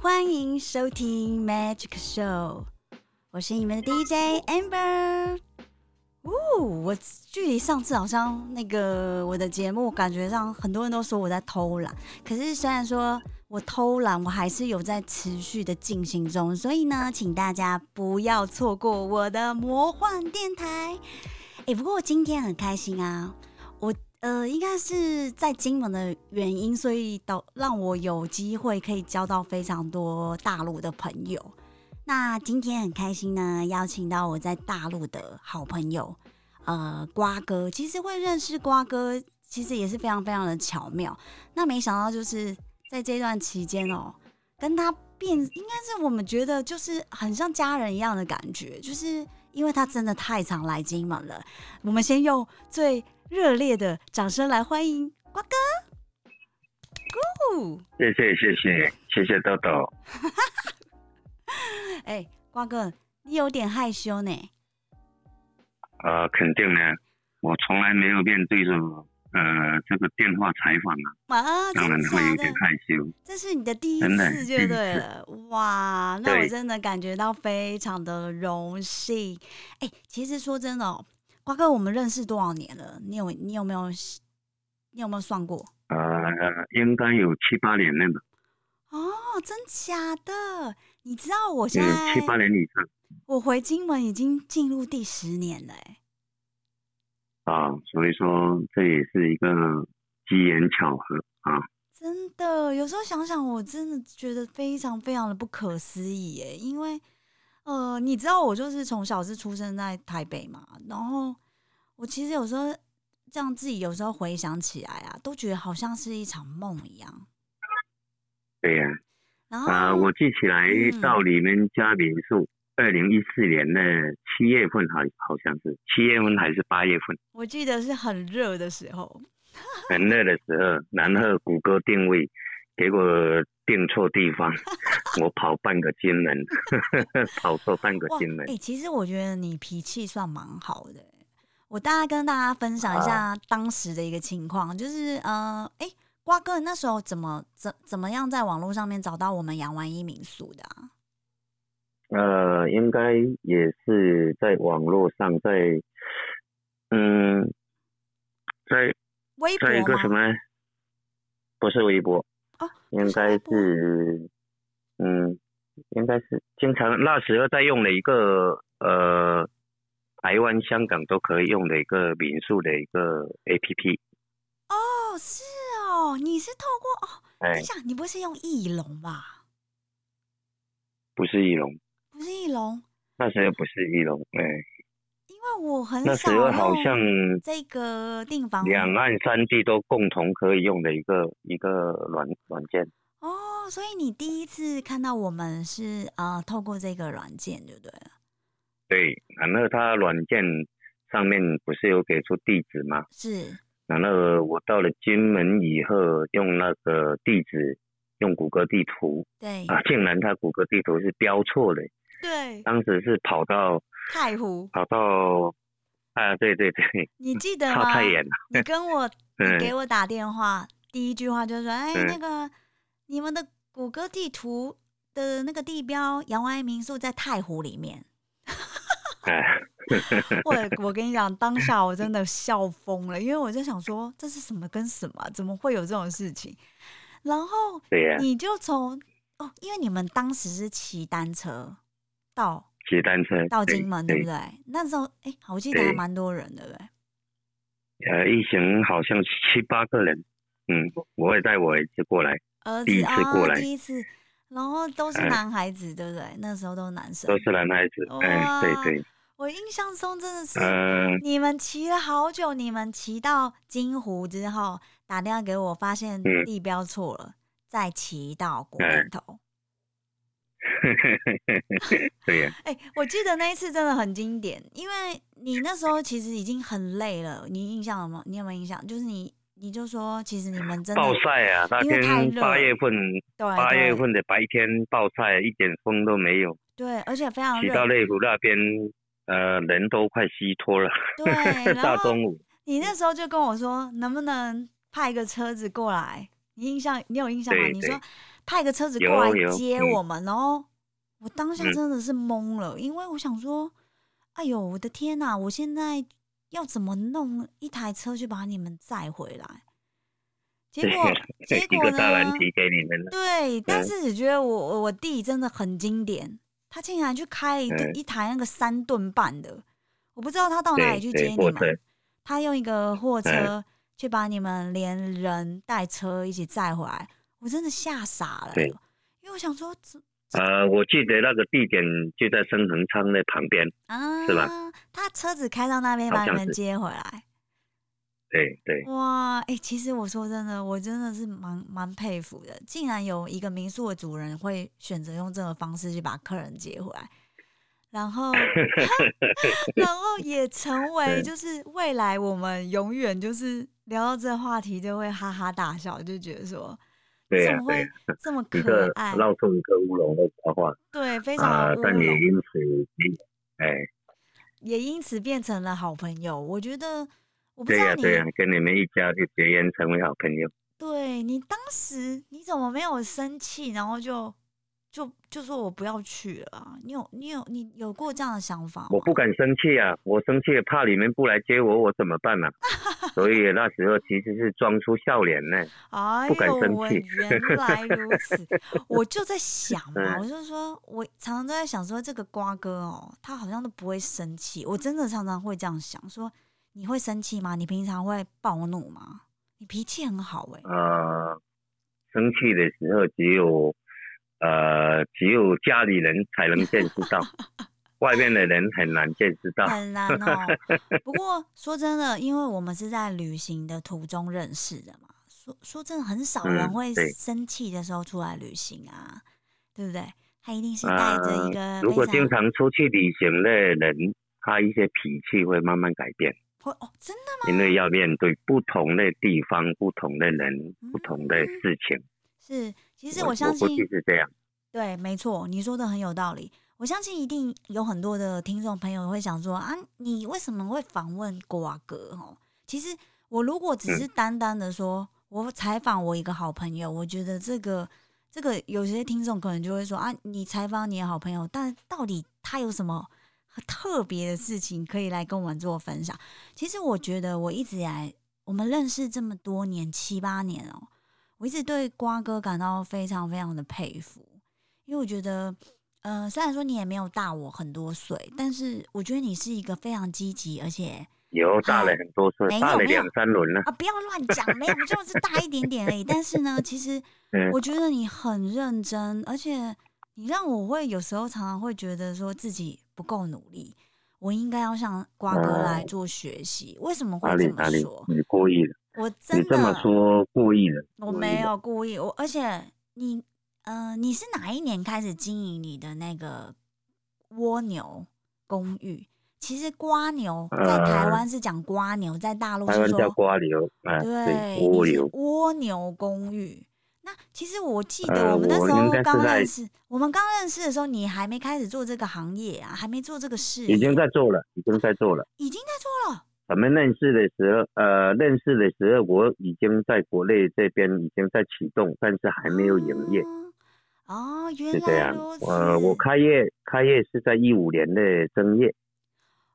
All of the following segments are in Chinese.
欢迎收听 Magic Show，我是你们的 DJ Amber。哦，我距离上次好像那个我的节目，感觉上很多人都说我在偷懒，可是虽然说我偷懒，我还是有在持续的进行中，所以呢，请大家不要错过我的魔幻电台。哎，不过今天很开心啊，呃，应该是在金门的原因，所以导让我有机会可以交到非常多大陆的朋友。那今天很开心呢，邀请到我在大陆的好朋友，呃，瓜哥。其实会认识瓜哥，其实也是非常非常的巧妙。那没想到就是在这段期间哦，跟他变，应该是我们觉得就是很像家人一样的感觉，就是因为他真的太常来金门了。我们先用最。热烈的掌声来欢迎瓜哥！呜，谢谢谢谢谢谢豆豆。哎，瓜哥，你有点害羞呢。呃，肯定呢，我从来没有面对着呃这个电话采访啊，当然会有点害羞。这是你的第一次，就对了。哇，那我真的感觉到非常的荣幸。哎，其实说真的哦。瓜哥，我们认识多少年了？你有你有没有你有没有算过？呃，应该有七八年了吧。哦，真假的？你知道我现在七八年以上。我回金门已经进入第十年了，哎。啊，所以说这也是一个机缘巧合啊。真的，有时候想想，我真的觉得非常非常的不可思议，哎，因为。呃，你知道我就是从小是出生在台北嘛，然后我其实有时候这样自己有时候回想起来啊，都觉得好像是一场梦一样。对呀，然后啊，我记起来到你们家民宿，二零一四年的七月份，好好像是七月份还是八月份？我记得是很热的时候，很热的时候，然后谷歌定位。结果订错地方，我跑半个金门，跑错半个金门。哎，其实我觉得你脾气算蛮好的。我大概跟大家分享一下当时的一个情况，就是呃，哎，瓜哥那时候怎么怎怎么样在网络上面找到我们杨万一民宿的？呃，应该也是在网络上，在嗯，在微博在一个什么？不是微博。应该是，嗯，应该是经常那时候在用的一个呃，台湾、香港都可以用的一个民宿的一个 A P P。哦，是哦，你是透过哦，等一下，你不是用翼龙吧？不是翼龙，不是翼龙，那时候不是翼龙，哎。因为我很那时候好像这个订房，两岸三地都共同可以用的一个一个软软件。哦，所以你第一次看到我们是呃，透过这个软件，对不对？对，然后它软件上面不是有给出地址吗？是。然后我到了金门以后，用那个地址，用谷歌地图，对啊，竟然它谷歌地图是标错了。对，当时是跑到太湖，跑到啊，对对对，你记得 吗？太远了。你跟我，你给我打电话，第一句话就说：“哎，那个你们的谷歌地图的那个地标杨安民宿在太湖里面。”我我跟你讲，当下我真的笑疯了，因为我就想说，这是什么跟什么？怎么会有这种事情？然后你就从哦，因为你们当时是骑单车。到骑单车到金门，对不对？那时候，哎，我记得还蛮多人，对不对？呃，一行好像七八个人，嗯，我也带我儿子过来，第一次过来，第一次，然后都是男孩子，对不对？那时候都是男生，都是男孩子，哎，对对。我印象中真的是，你们骑了好久，你们骑到金湖之后，打电话给我，发现地标错了，再骑到国林头。对呀，哎，我记得那一次真的很经典，因为你那时候其实已经很累了，你印象有吗？你有没有印象？就是你，你就说，其实你们真的暴晒啊，那天八月份，八月份的白天暴晒，一点风都没有。对，而且非常热。到内湖那边，呃，人都快虚脱了。对，大中午，你那时候就跟我说，能不能派一个车子过来？你印象，你有印象吗？你说派个车子过来接我们哦。我当下真的是懵了，因为我想说，哎呦，我的天哪！我现在要怎么弄一台车去把你们载回来？结果结果呢？对，但是只觉得我我弟真的很经典，他竟然去开一一台那个三吨半的，我不知道他到哪里去接你们。他用一个货车去把你们连人带车一起载回来，我真的吓傻了。因为我想说，呃，我记得那个地点就在升恒昌那旁边，啊，是吧？他车子开到那边把你们接回来。对对，哇，哎，其实我说真的，我真的是蛮蛮佩服的，竟然有一个民宿的主人会选择用这种方式去把客人接回来，然后，然后也成 为就是未来我们永远就是聊到这个话题就会哈哈大笑，就觉得说，怎么会这么 可爱，闹出一个乌龙的花花，对，非常但也因此，哎，也因此变成了好朋友，我觉得。对呀对呀，跟你们一家就结缘成为好朋友。对你当时你怎么没有生气，然后就就就说我不要去了啊？你有你有你有过这样的想法？我不敢生气啊，我生气怕你们不来接我，我怎么办呢？所以那时候其实是装出笑脸呢，不敢生气。原来如此，我就在想嘛，我就说我常常都在想说这个瓜哥哦，他好像都不会生气，我真的常常会这样想说。你会生气吗？你平常会暴怒吗？你脾气很好哎。呃，生气的时候只有呃只有家里人才能见识到，外面的人很难见识到。很难哦。不过说真的，因为我们是在旅行的途中认识的嘛，说说真的，很少人会生气的时候出来旅行啊，对不对？他一定是带着一个。如果经常出去旅行的人，他一些脾气会慢慢改变。哦，真的吗？因为要面对不同的地方、不同的人、不同的事情。是，其实我相信是这样。对，没错，你说的很有道理。我相信一定有很多的听众朋友会想说啊，你为什么会访问瓜哥？哦，其实我如果只是单单的说，我采访我一个好朋友，我觉得这个这个有些听众可能就会说啊，你采访你的好朋友，但到底他有什么？特别的事情可以来跟我们做分享。其实我觉得我一直以来，我们认识这么多年七八年哦，我一直对瓜哥感到非常非常的佩服。因为我觉得，呃，虽然说你也没有大我很多岁，但是我觉得你是一个非常积极，而且有大了很多岁，大了两三轮了啊！不要乱讲，没有，就 是大一点点而已。但是呢，其实 我觉得你很认真，而且你让我会有时候常常会觉得说自己。不够努力，我应该要向瓜哥来做学习。为什么会这么说？你故意的，我真的这么说故意的。我没有故意，我而且你，呃，你是哪一年开始经营你的那个蜗牛公寓？其实瓜牛在台湾是讲瓜牛，在大陆是说瓜牛，对，蜗牛蜗牛公寓。那其实我记得我们那时候刚认识，我们刚认识的时候，你还没开始做这个行业啊，还没做这个事。已经在做了，已经在做了，已经在做了。我们认识的时候，呃，认识的时候，我已经在国内这边已经在启动，但是还没有营业。哦，原来如此。呃，我开业开业是在一五年的正月。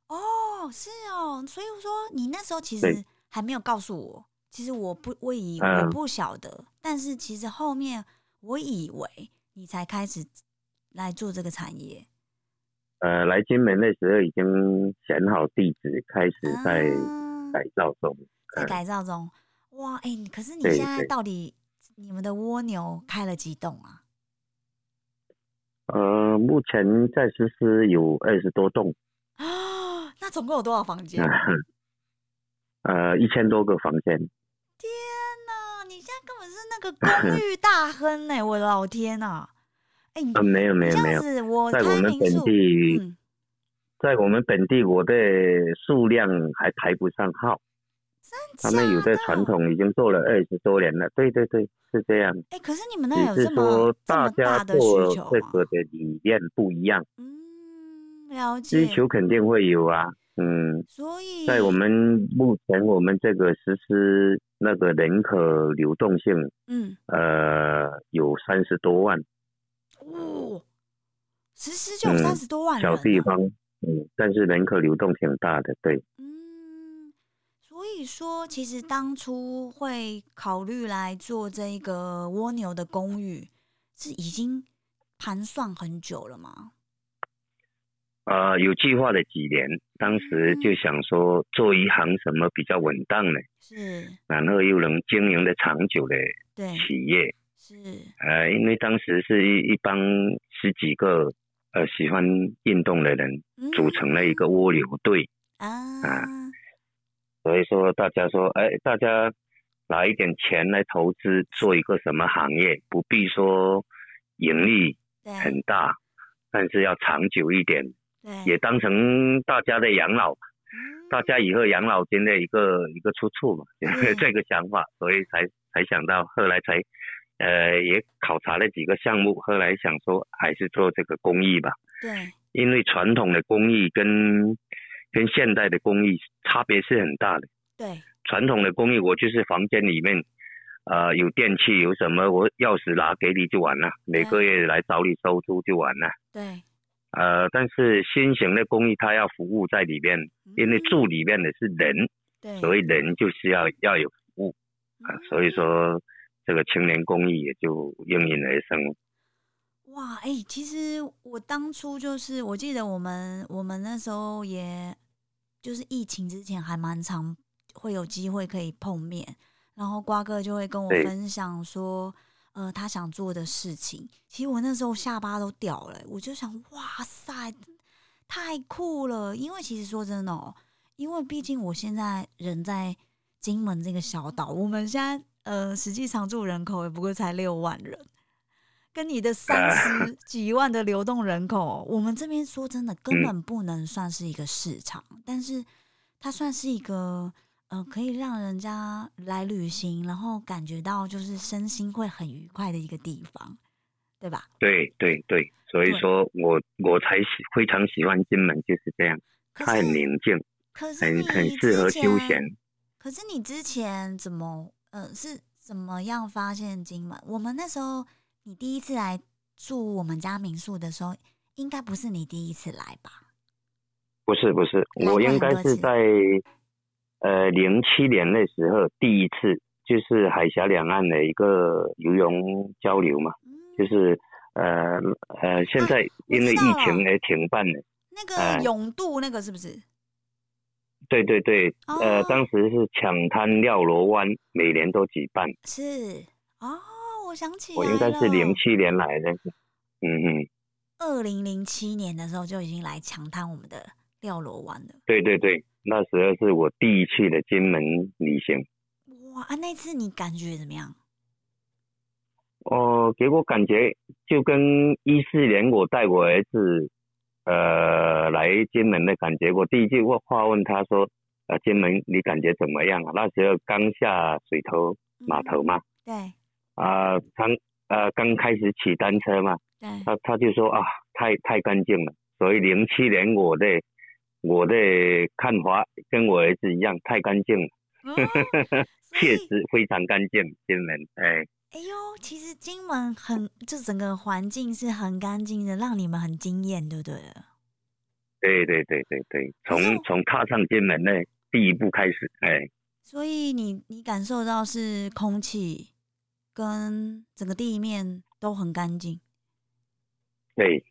哦，是哦，所以说你那时候其实还没有告诉我。其实我不，我以我不晓得，但是其实后面我以为你才开始来做这个产业。呃，来金门那时候已经选好地址，开始在改造中。在改造中，哇，哎，可是你现在到底你们的蜗牛开了几栋啊？呃，目前在实施有二十多栋。啊，那总共有多少房间？呃，一千多个房间。天哪！你现在根本是那个公寓大亨呢！我的老天呐！哎，没有没有没有，在我们本地，在我们本地，我的数量还排不上号。他们有的传统已经做了二十多年了。对对对，是这样。哎，可是你们那有这么大的需求这个的理念不一样。嗯，了解。需求肯定会有啊，嗯。所以，在我们目前我们这个实施那个人口流动性，嗯，呃，有三十多万。哦，实施就有三十多万小地方，嗯，但是人口流动挺大的，对。嗯，所以说，其实当初会考虑来做这个蜗牛的公寓，是已经盘算很久了吗？呃，有计划了几年，当时就想说做一行什么比较稳当呢，是，然后又能经营的长久的企业，是，呃，因为当时是一一帮十几个呃喜欢运动的人组成了一个蜗牛队啊，所以说大家说，哎，大家拿一点钱来投资做一个什么行业，不必说盈利很大，但是要长久一点。也当成大家的养老，大家以后养老金的一个一个出处嘛，这个想法，所以才才想到，后来才呃也考察了几个项目，后来想说还是做这个公益吧。对，因为传统的公益跟跟现代的公益差别是很大的。对，传统的公益我就是房间里面呃有电器有什么，我钥匙拿给你就完了，每个月来找你收租就完了。对。呃，但是新型的公寓它要服务在里面，因为住里面的是人，对，所以人就是要要有服务啊，所以说这个青年公益也就应运而生。哇，哎，其实我当初就是，我记得我们我们那时候也就是疫情之前还蛮常会有机会可以碰面，然后瓜哥就会跟我分享说。呃，他想做的事情，其实我那时候下巴都掉了，我就想，哇塞，太酷了！因为其实说真的哦，因为毕竟我现在人在金门这个小岛，我们现在呃实际常住人口也不过才六万人，跟你的 三十几万的流动人口，我们这边说真的根本不能算是一个市场，但是它算是一个。呃，可以让人家来旅行，然后感觉到就是身心会很愉快的一个地方，对吧？对对对，所以说我我才喜非常喜欢金门，就是这样，它很宁静，很很适合休闲。可是你之前怎么呃是怎么样发现金门？我们那时候你第一次来住我们家民宿的时候，应该不是你第一次来吧？不是不是，我应该是在。呃，零七年那时候第一次就是海峡两岸的一个游泳交流嘛，就是呃呃，现在因为疫情而停办的。那个永渡那个是不是？对对对，呃，当时是抢滩廖罗湾，每年都举办。是哦，我想起我应该是零七年来的，嗯嗯。二零零七年的时候就已经来抢滩我们的廖罗湾了。对对对。那时候是我第一次的金门旅行。哇啊！那次你感觉怎么样？哦，给我感觉就跟一四年我带我儿子，呃，来金门的感觉。我第一句话话问他说：“呃，金门你感觉怎么样啊？”那时候刚下水头码头嘛。对。啊，刚呃刚开始骑单车嘛。对。他他就说啊，太太干净了。所以零七年我的。我的看法跟我儿子一样，太干净了，确实非常干净。金门，哎，哎呦，其实金门很，就整个环境是很干净的，让你们很惊艳，对不对？对对对对对，从从踏上金门的第一步开始，哎，所以你你感受到是空气跟整个地面都很干净，对。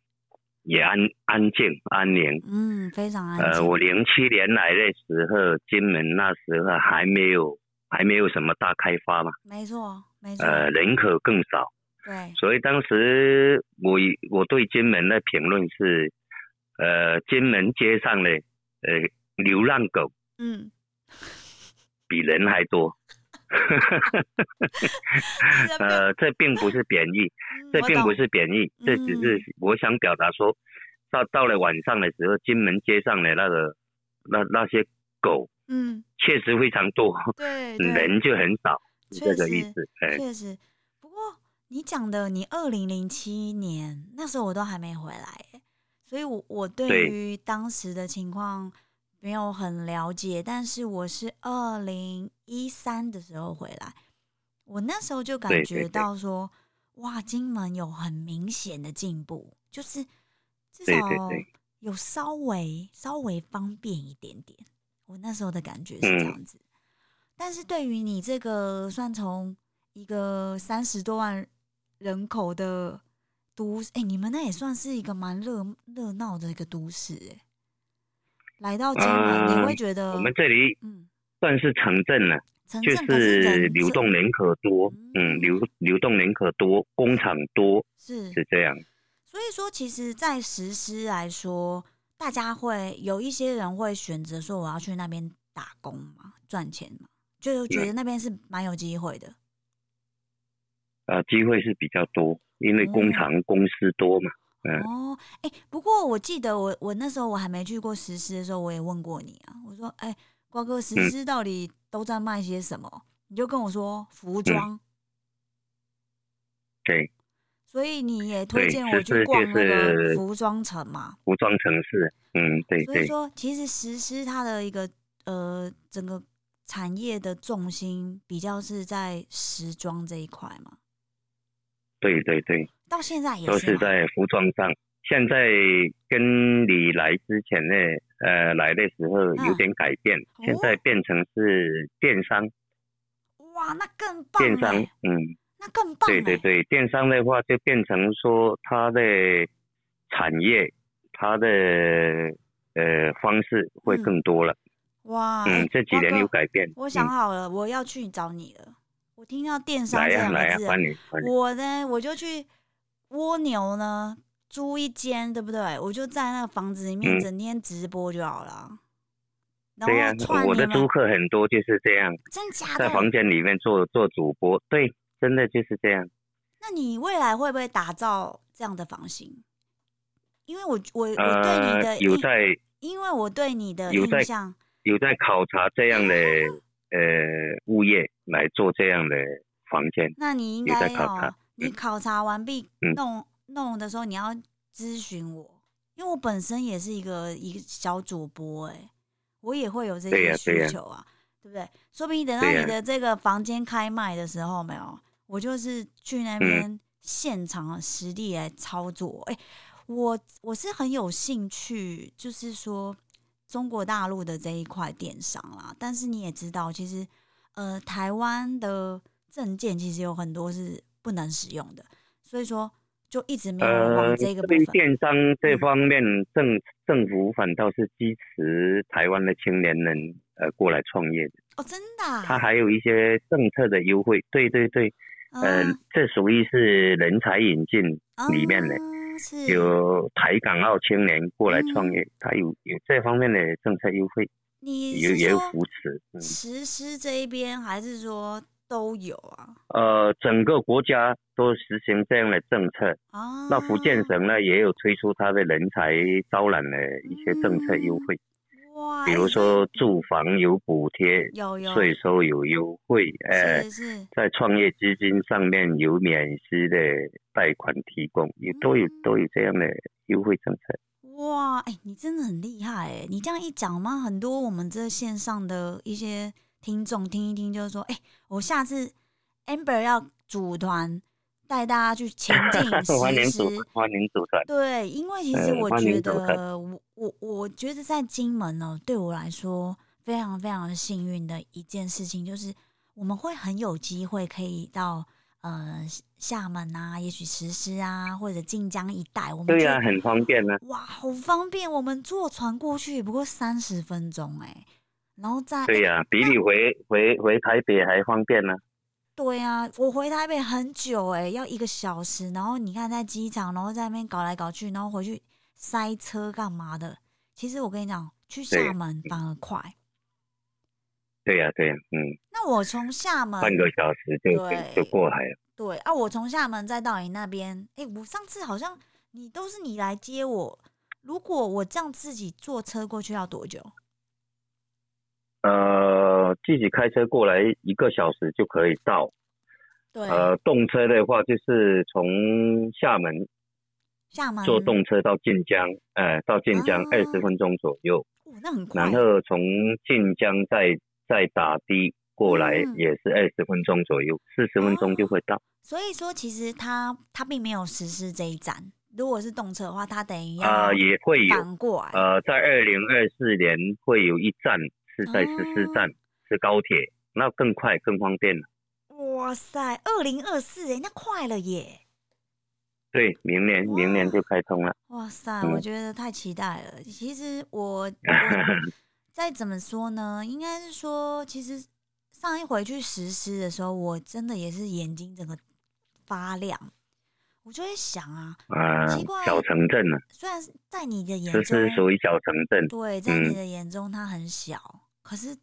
也安安静安宁，嗯，非常安静。呃，我零七年来的时候，金门那时候还没有还没有什么大开发嘛，没错，没错。呃，人口更少，对。所以当时我我对金门的评论是，呃，金门街上的呃流浪狗，嗯，比人还多。呃，这并不是贬义，这并不是贬义，这只是我想表达说，到到了晚上的时候，金门街上的那个那那些狗，嗯，确实非常多，对，人就很少，这个意思。确实，不过你讲的，你二零零七年那时候我都还没回来，所以我我对于当时的情况没有很了解，但是我是二零一三的时候回来，我那时候就感觉到说，哇，金门有很明显的进步，就是至少有稍微稍微方便一点点。我那时候的感觉是这样子，但是对于你这个算从一个三十多万人口的都市，哎，你们那也算是一个蛮热热闹的一个都市，哎，来到金门你会觉得我们这里嗯算是城镇了，就是流动人口多，嗯，流流动人口多，工厂多，是是这样。所以说，其实，在实施来说。大家会有一些人会选择说我要去那边打工嘛，赚钱嘛，就觉得那边是蛮有机会的。啊，机会是比较多，因为工厂公司多嘛。嗯哦，哎，不过我记得我我那时候我还没去过实施的时候，我也问过你啊，我说，哎，瓜哥，实施到底都在卖些什么？你就跟我说服装。对。所以你也推荐我去逛那个服装城嘛？服装城市，嗯，对。所以说，其实实施它的一个呃整个产业的重心比较是在时装这一块嘛。对对对。到现在也是。都是在服装上。现在跟你来之前呢，呃，来的时候有点改变，现在变成是电商。哇，那更棒！电商，嗯。那更棒。对对对，电商的话就变成说它的产业，它的呃方式会更多了。哇，嗯，这几年有改变。我想好了，我要去找你了。我听到电商这两个字，我呢我就去蜗牛呢租一间，对不对？我就在那个房子里面整天直播就好了。对呀，我的租客很多就是这样，真假的，在房间里面做做主播，对。真的就是这样。那你未来会不会打造这样的房型？因为我我我对你的有在，因为我对你的印象有在考察这样的 呃物业来做这样的房间。那你应该哦，你考察完毕弄弄的时候，你要咨询我，因为我本身也是一个一个小主播，哎，我也会有这些需求啊，对不对？说不定等到你的这个房间开卖的时候，没有。我就是去那边现场实地来操作，哎，我我是很有兴趣，就是说中国大陆的这一块电商啦。但是你也知道，其实呃，台湾的证件其实有很多是不能使用的，所以说就一直没有往这个部分。电商这方面，政政府反倒是支持台湾的青年人呃过来创业的。哦，真的？他还有一些政策的优惠，对对对。嗯，这属于是人才引进里面的，有台港澳青年过来创业，他有有这方面的政策优惠，有也有扶持。实施这一边还是说都有啊？呃，整个国家都实行这样的政策。哦，那福建省呢也有推出他的人才招揽的一些政策优惠。比如说住房有补贴，有有税收有优惠，呃，在创业基金上面有免息的贷款提供，也都有都有这样的优惠政策。哇，哎，你真的很厉害哎！你这样一讲嘛，很多我们这线上的一些听众听一听，就是说，哎，我下次 Amber 要组团。带大家去前进 实施，欢迎组团。对，因为其实我觉得，我我我觉得在金门呢，对我来说非常非常的幸运的一件事情，就是我们会很有机会可以到呃厦门啊，也许实施啊，或者晋江一带，我们对啊，很方便呢。哇，好方便！我们坐船过去不过三十分钟哎，然后再对呀，比你回回回台北还方便呢。对啊，我回台北很久哎，要一个小时。然后你看在机场，然后在那边搞来搞去，然后回去塞车干嘛的？其实我跟你讲，去厦门反而快。对呀，对呀，嗯。那我从厦门半个小时就就过海了。对啊，我从厦门再到你那边，哎，我上次好像你都是你来接我。如果我这样自己坐车过去要多久？呃，自己开车过来一个小时就可以到。对。呃，动车的话就是从厦门厦门坐动车到晋江，呃，到晋江二十分钟左右。哦，那很快。然后从晋江再再打的过来也是二十分钟左右，四十分钟就会到。所以说，其实他他并没有实施这一站。如果是动车的话，它等于啊也会有反过来。呃，在二零二四年会有一站是在十四站是高铁，那更快更方便了。哇塞，二零二四哎，那快了耶！对，明年明年就开通了。哇塞，我觉得太期待了。其实我 再怎么说呢，应该是说，其实上一回去实施的时候，我真的也是眼睛整个发亮。我就会想啊，奇怪，小城镇呢？虽然在你的眼中，这是属于小城镇。对，在你的眼中它很小，可是，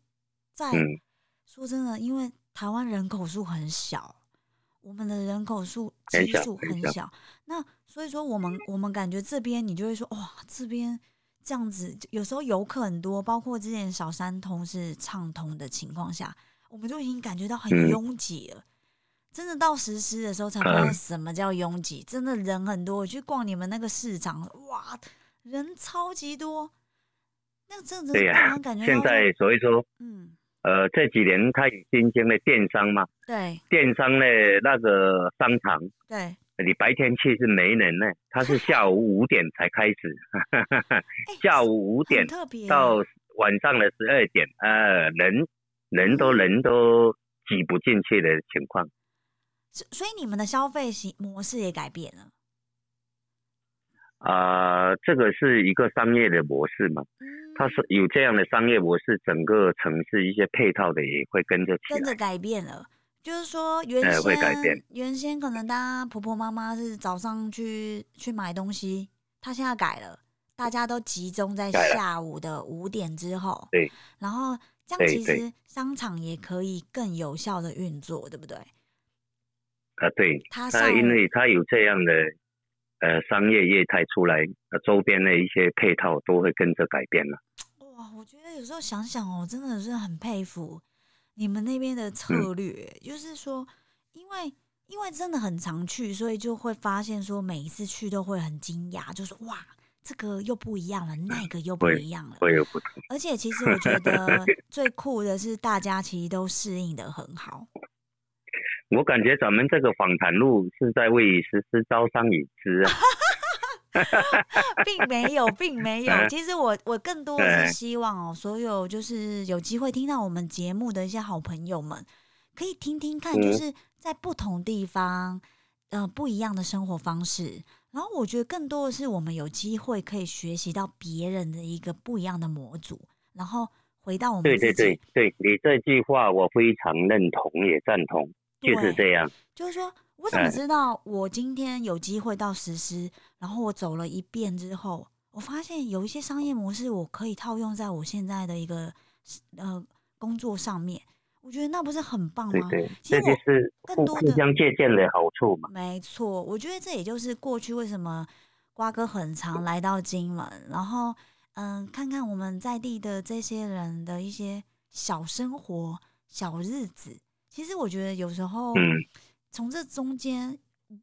在说真的，因为台湾人口数很小，我们的人口数基数很小，那所以说我们我们感觉这边你就会说哇，这边这样子，有时候游客很多，包括之前小三通是畅通的情况下，我们就已经感觉到很拥挤了。真的到实施的时候才发现什么叫拥挤，真的人很多。我去逛你们那个市场，哇，人超级多。对呀，现在所以说，嗯，呃，这几年开始新兴的电商嘛，对，电商的那个商场，对，你白天去是没人呢，它是下午五点才开始，下午五点到晚上的十二点，呃，人人都人都挤不进去的情况。所所以你们的消费型模式也改变了啊，这个是一个商业的模式嘛？它是有这样的商业模式，整个城市一些配套的也会跟着跟着改变了。就是说，原先会改变原先可能大家婆婆妈妈是早上去去买东西，他现在改了，大家都集中在下午的五点之后。对，然后这样其实商场也可以更有效的运作，对不对？啊，对，他因为他有这样的呃商业业态出来，周边的一些配套都会跟着改变了。哇，我觉得有时候想想哦，真的是很佩服你们那边的策略，就是说，因为因为真的很常去，所以就会发现说每一次去都会很惊讶，就是哇，这个又不一样了，那个又不一样了，会有不同。而且其实我觉得 最酷的是，大家其实都适应的很好。我感觉咱们这个访谈录是在为实施招商引资啊，并没有，并没有。其实我我更多的是希望哦，所有就是有机会听到我们节目的一些好朋友们，可以听听看，就是在不同地方，呃，不一样的生活方式。然后我觉得更多的是我们有机会可以学习到别人的一个不一样的模组，然后回到我们对对对对，你这句话我非常认同，也赞同。就是这样，就是说，我怎么知道我今天有机会到实施？然后我走了一遍之后，我发现有一些商业模式我可以套用在我现在的一个呃工作上面。我觉得那不是很棒吗？对对，这就是更多互相借鉴的好处嘛。没错，我觉得这也就是过去为什么瓜哥很常来到金门，然后嗯，看看我们在地的这些人的一些小生活、小日子。其实我觉得有时候，从这中间，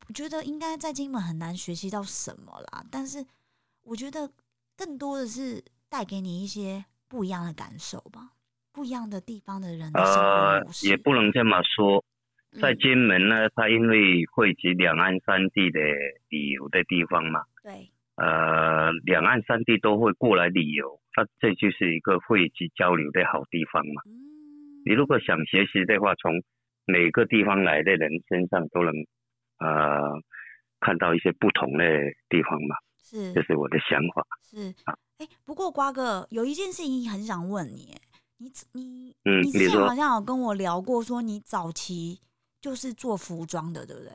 我觉得应该在金门很难学习到什么啦。但是我觉得更多的是带给你一些不一样的感受吧，不一样的地方的人的生活模式。也不能这么说，在金门呢，它因为汇集两岸三地的旅游的地方嘛，对，呃，两岸三地都会过来旅游，那这就是一个汇集交流的好地方嘛。你如果想学习的话，从每个地方来的人身上都能，呃，看到一些不同的地方嘛。是，这是我的想法。是啊，哎，不过瓜哥有一件事情很想问你，你你嗯，你之前好像有跟我聊过，说你早期就是做服装的，对不对？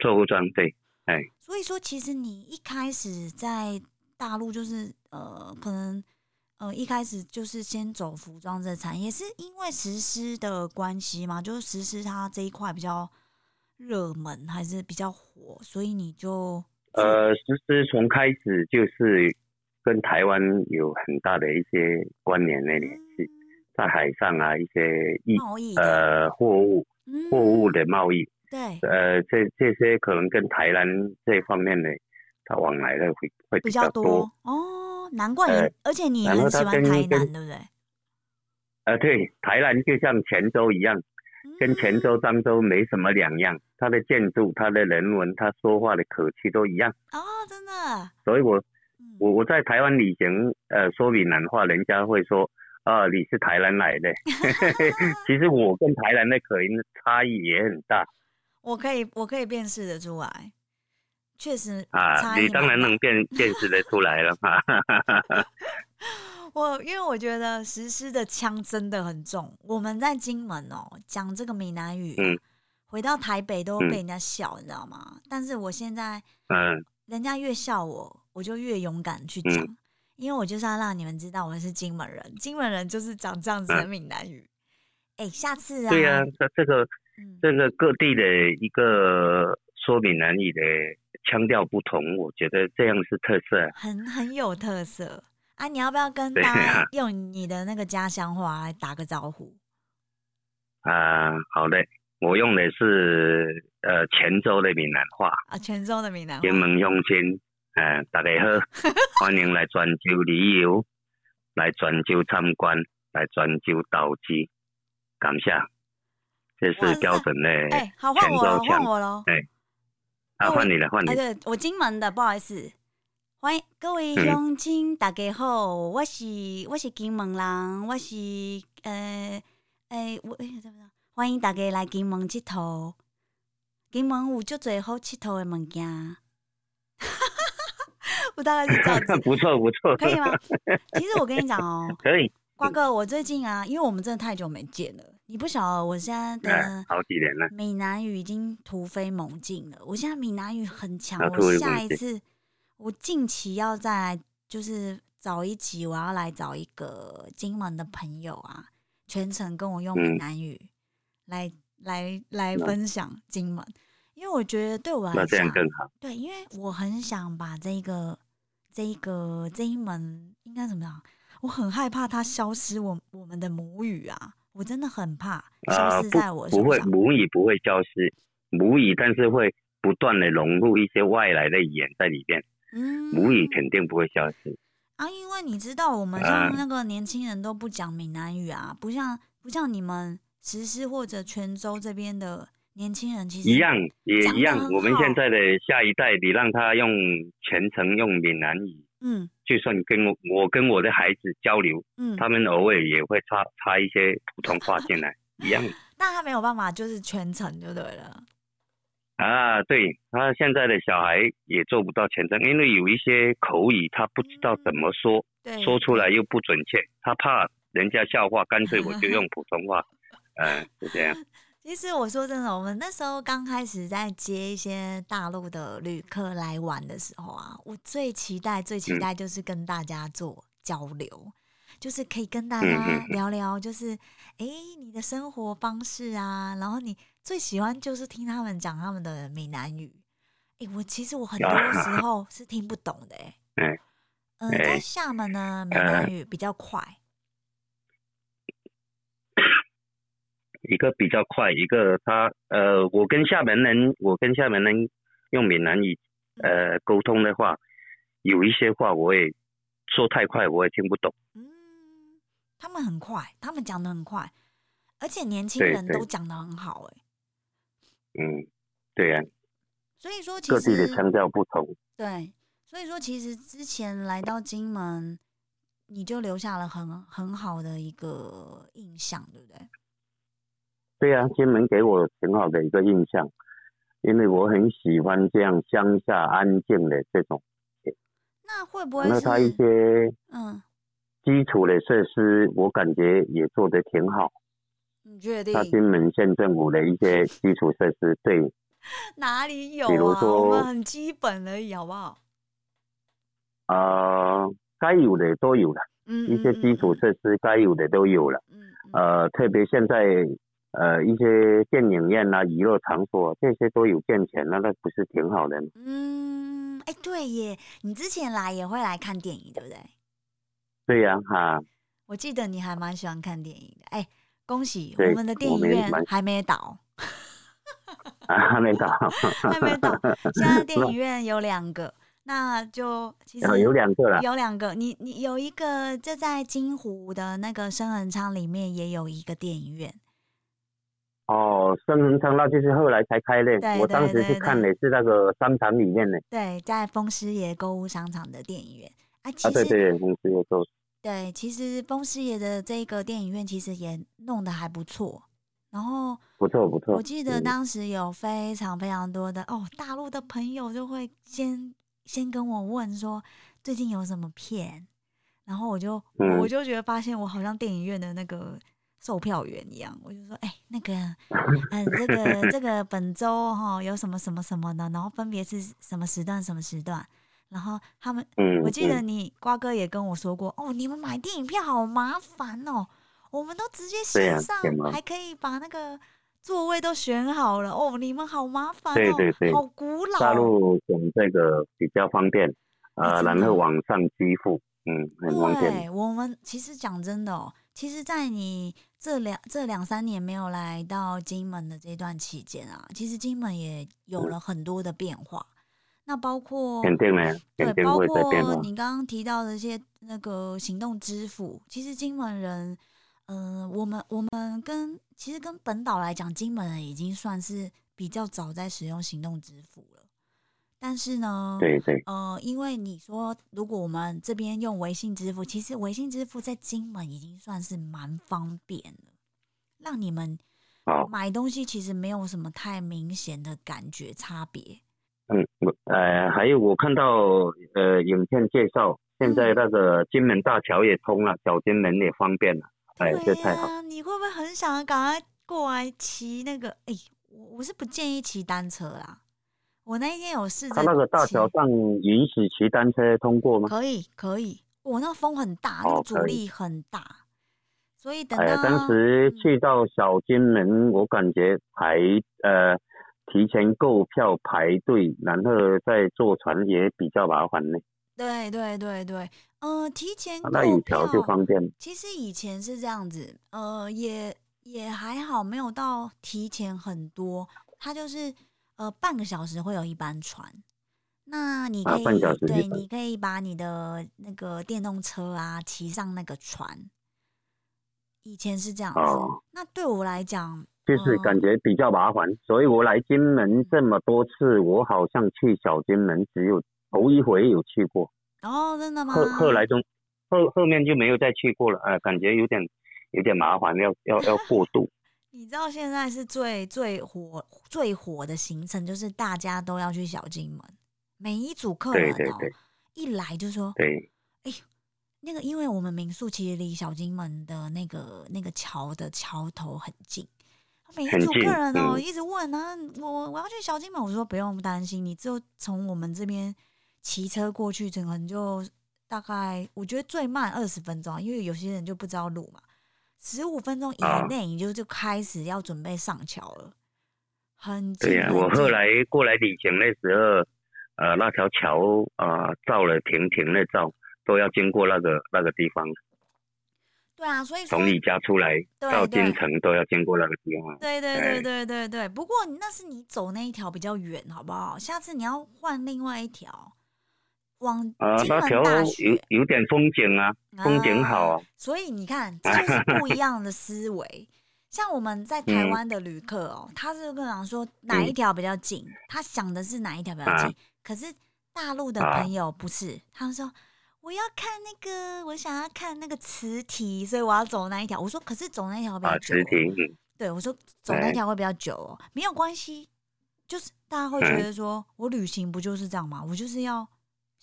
做服装，对，哎。所以说，其实你一开始在大陆就是呃，可能。呃，一开始就是先走服装这产业，是因为实施的关系吗？就是实施它这一块比较热门，还是比较火，所以你就呃，实施从开始就是跟台湾有很大的一些关联的联系，在海上啊一些贸易呃货物货物的贸易，对，呃，这这些可能跟台湾这方面的，他往来的会会比较多哦，难怪你，而且你很喜欢台南，对不对？呃，对，台南就像泉州一样，跟泉州、漳州没什么两样，它的建筑、它的人文、它说话的口气都一样。哦，真的。所以我我我在台湾旅行，呃，说闽南话，人家会说。啊，你是台南来的，其实我跟台南的口音差异也很大。我可以，我可以辨识的出来，确实啊，你当然能辨辨识的出来了嘛。我因为我觉得实施的枪真的很重。我们在金门哦，讲这个闽南语，嗯，回到台北都被人家笑，你知道吗？但是我现在，嗯，人家越笑我，我就越勇敢去讲。因为我就是要让你们知道我是金门人，金门人就是讲这样子的闽南语。哎，下次啊，对啊，这这个这个各地的一个说闽南语的腔调不同，我觉得这样是特色，很很有特色啊！你要不要跟大家用你的那个家乡话来打个招呼？啊，好嘞，我用的是呃泉州的闽南话啊，泉州的闽南话，金门用心。哎，大家好，欢迎来泉州旅游，来泉州参观，来泉州投资，感谢。这是标准的泉州腔。换我喽，哎，啊，换你了，换你。对，我金门的，不好意思。欢迎各位乡亲，大家好，我是我是金门人，我是呃诶，我哎，怎么样？欢迎大家来金门佚佗，金门有足多好佚佗的物件。我大概是这样子，不错不错，可以吗？其实我跟你讲哦，可以。瓜哥，我最近啊，因为我们真的太久没见了，你不晓得我现在的好几年了，闽南语已经突飞猛进了。我现在闽南语很强，我下一次我近期要再就是找一集，我要来找一个金门的朋友啊，全程跟我用闽南语来来来分享金门，因为我觉得对我来讲更好。对，因为我很想把这个。这一个这一门应该怎么样？我很害怕它消失。我我们的母语啊，我真的很怕消失在我身上。不会，母语不会消失，母语但是会不断的融入一些外来的语言在里边。嗯，母语肯定不会消失啊，因为你知道，我们像那个年轻人都不讲闽南语啊，不像不像你们实施或者泉州这边的。年轻人其实一样，也一样。我们现在的下一代，你让他用全程用闽南语，嗯，就算跟我我跟我的孩子交流，嗯，他们偶尔也会插插一些普通话进来，一样。那他没有办法，就是全程就对了。啊，对他现在的小孩也做不到全程，因为有一些口语他不知道怎么说，说出来又不准确，他怕人家笑话，干脆我就用普通话，嗯，就这样。其实我说真的，我们那时候刚开始在接一些大陆的旅客来玩的时候啊，我最期待、最期待就是跟大家做交流，就是可以跟大家聊聊，就是哎，你的生活方式啊，然后你最喜欢就是听他们讲他们的闽南语。哎，我其实我很多时 候是听不懂的，哎，嗯，在厦门呢，闽南语比较快。一个比较快，一个他呃，我跟厦门人，我跟厦门人用闽南语呃沟通的话，有一些话我也说太快，我也听不懂。嗯，他们很快，他们讲的很快，而且年轻人都讲的很好，哎。嗯，对呀。所以说，其实各地的腔调不同。对，所以说其实之前来到金门，你就留下了很很好的一个印象，对不对？对啊，金门给我挺好的一个印象，因为我很喜欢这样乡下安静的这种。那会不会？那他一些嗯基础的设施，我感觉也做得挺好。你确定？他金门县政府的一些 基础设施，对。哪里有？比如说很基本而已，好不好？啊，该有的都有了。嗯。一些基础设施该有的都有了。嗯。呃，特别现在。呃，一些电影院啊、娱乐场所这些都有建钱，那那不是挺好的？嗯，哎，对耶，你之前来也会来看电影，对不对？对呀，哈。我记得你还蛮喜欢看电影的，哎，恭喜我们的电影院还没倒。啊，还没倒，还没倒。现在 电影院有两个，那就其实有两个了，有两个。你你有一个就在金湖的那个生恒昌里面也有一个电影院。哦，深恒昌那就是后来才开的，我当时去看的是那个商场里面的。对，在风师爷购物商场的电影院啊，其实对丰师爷购。对，其实风师爷的这个电影院其实也弄得还不错，然后不错不错。我记得当时有非常非常多的哦，大陆的朋友就会先先跟我问说最近有什么片，然后我就我就觉得发现我好像电影院的那个。售票员一样，我就说，哎，那个，嗯，这个这个本周哈有什么什么什么的，然后分别是什么时段什么时段，然后他们，嗯我记得你瓜哥也跟我说过，哦，你们买电影票好麻烦哦，我们都直接线上，还可以把那个座位都选好了，哦，你们好麻烦，对对对，好古老。大陆选这个比较方便，呃，然后网上支付，嗯，很方便。我们其实讲真的哦。其实，在你这两这两三年没有来到金门的这段期间啊，其实金门也有了很多的变化。那包括对，包括你刚刚提到的一些那个行动支付，其实金门人，嗯，我们我们跟其实跟本岛来讲，金门人已经算是比较早在使用行动支付了。但是呢，对对，呃，因为你说，如果我们这边用微信支付，其实微信支付在金门已经算是蛮方便了，让你们买东西其实没有什么太明显的感觉差别。嗯，呃，还有我看到呃影片介绍，现在那个金门大桥也通了，小金门也方便了，哎，这太好。你会不会很想赶快过来骑那个？哎，我我是不建议骑单车啦。我那一天有试着，他那个大桥上允许骑单车通过吗？可以，可以。我那风很大，那个阻力很大，所以等到当时去到小金门，我感觉排呃提前购票排队，然后再坐船也比较麻烦呢。对对对对，呃，提前那一条就方便。其实以前是这样子，呃，也也还好，没有到提前很多，他就是。呃，半个小时会有一班船，那你可以对，你可以把你的那个电动车啊骑上那个船。以前是这样子，那对我来讲就是感觉比较麻烦，所以我来金门这么多次，我好像去小金门只有头一回有去过。哦，真的吗？后后来中后后面就没有再去过了，呃，感觉有点有点麻烦，要要要过渡。你知道现在是最最火最火的行程，就是大家都要去小金门。每一组客人哦，一来就说：“哎，那个，因为我们民宿其实离小金门的那个那个桥的桥头很近。”每一组客人哦，一直问啊，我我要去小金门，我说不用担心，你就从我们这边骑车过去，可能就大概我觉得最慢二十分钟，因为有些人就不知道路嘛。十五分钟以内，你就就开始要准备上桥了，很对呀。我后来过来旅行的时候，呃，那条桥啊，造了停停的造，都要经过那个那个地方。对啊，所以从你家出来到京城都要经过那个地方。对对对对对对。不过那是你走那一条比较远，好不好？下次你要换另外一条。往金门大学有有点风景啊，风景好啊。所以你看，这就是不一样的思维。像我们在台湾的旅客哦，他是跟我说哪一条比较近，他想的是哪一条比较近。可是大陆的朋友不是，他们说我要看那个，我想要看那个磁体，所以我要走那一条。我说可是走那条比较久。对，我说走那条会比较久哦，没有关系，就是大家会觉得说我旅行不就是这样吗？我就是要。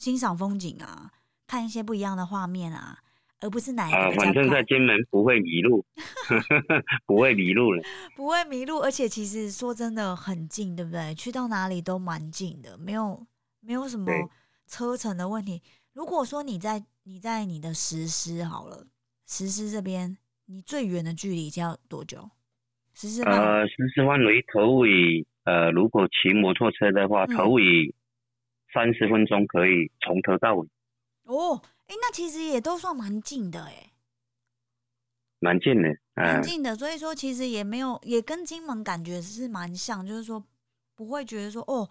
欣赏风景啊，看一些不一样的画面啊，而不是哪一个啊，反正在金门不会迷路，不会迷路了，不会迷路，而且其实说真的很近，对不对？去到哪里都蛮近的，没有没有什么车程的问题。如果说你在你在你的石狮好了，石狮这边你最远的距离要多久？石狮呃，石狮范围头尾呃，如果骑摩托车的话，头尾。三十分钟可以从头到尾。哦，哎，那其实也都算蛮近的哎。蛮近的，蛮近的。所以说，其实也没有，也跟金门感觉是蛮像，就是说不会觉得说哦，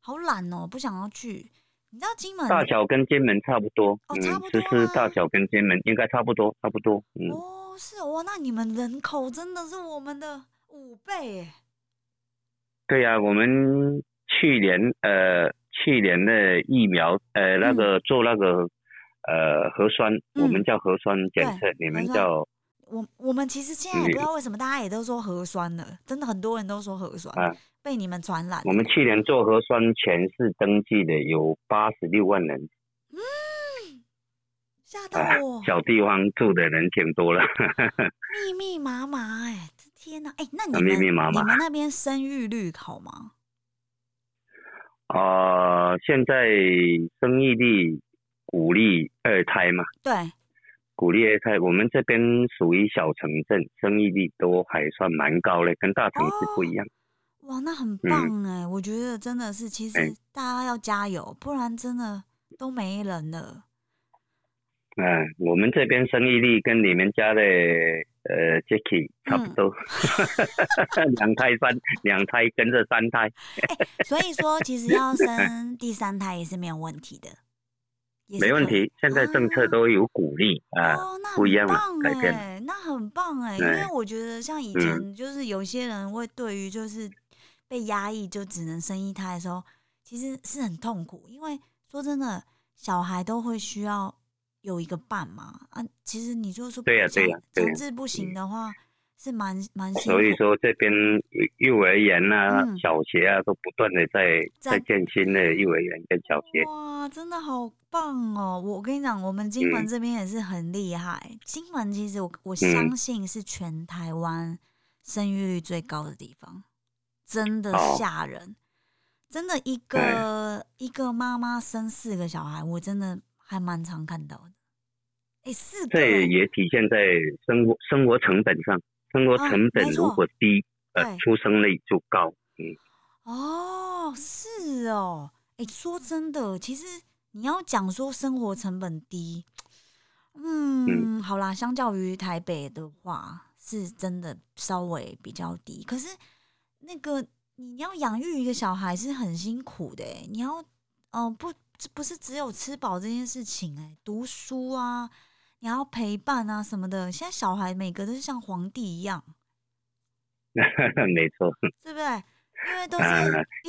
好懒哦，不想要去。你知道金门大小跟金门差不多，嗯，其实大小跟金门应该差不多，差不多。嗯，哦，是哇，那你们人口真的是我们的五倍哎。对呀，我们去年呃，去年的疫苗呃，那个做那个呃核酸，我们叫核酸检测，你们叫我我们其实现在也不知道为什么大家也都说核酸了，真的很多人都说核酸。被你们传染。我们去年做核酸全市登记的有八十六万人。嗯，吓到我。小地方住的人挺多了。密密麻麻哎，天哪！哎，那你们你们那边生育率好吗？啊，现在生育力鼓励二胎嘛？对，鼓励二胎。我们这边属于小城镇，生育率都还算蛮高嘞，跟大城市不一样。哇，那很棒哎！我觉得真的是，其实大家要加油，不然真的都没人了。嗯，我们这边生育率跟你们家的呃 Jacky 差不多，两胎三两胎跟着三胎。所以说，其实要生第三胎也是没有问题的，没问题。现在政策都有鼓励啊，不一样了，改变。那很棒哎，因为我觉得像以前就是有些人会对于就是。被压抑就只能生一胎的时候，其实是很痛苦。因为说真的，小孩都会需要有一个伴嘛。啊，其实你就说对呀对呀，强制不行的话，是蛮蛮辛苦。所以说这边幼儿园啊、小学啊，都不断的在在建新的幼儿园跟小学。哇，真的好棒哦！我跟你讲，我们金门这边也是很厉害。金门其实我我相信是全台湾生育率最高的地方。真的吓人，真的一个一个妈妈生四个小孩，我真的还蛮常看到的。哎，四个，这也体现在生活生活成本上，生活成本如果低，呃，出生率就高。嗯，哦，是哦，哎，说真的，其实你要讲说生活成本低，嗯，好啦，相较于台北的话，是真的稍微比较低，可是。那个你要养育一个小孩是很辛苦的你要哦不不是只有吃饱这件事情哎，读书啊，你要陪伴啊什么的。现在小孩每个都是像皇帝一样，没错，对不对？因为都是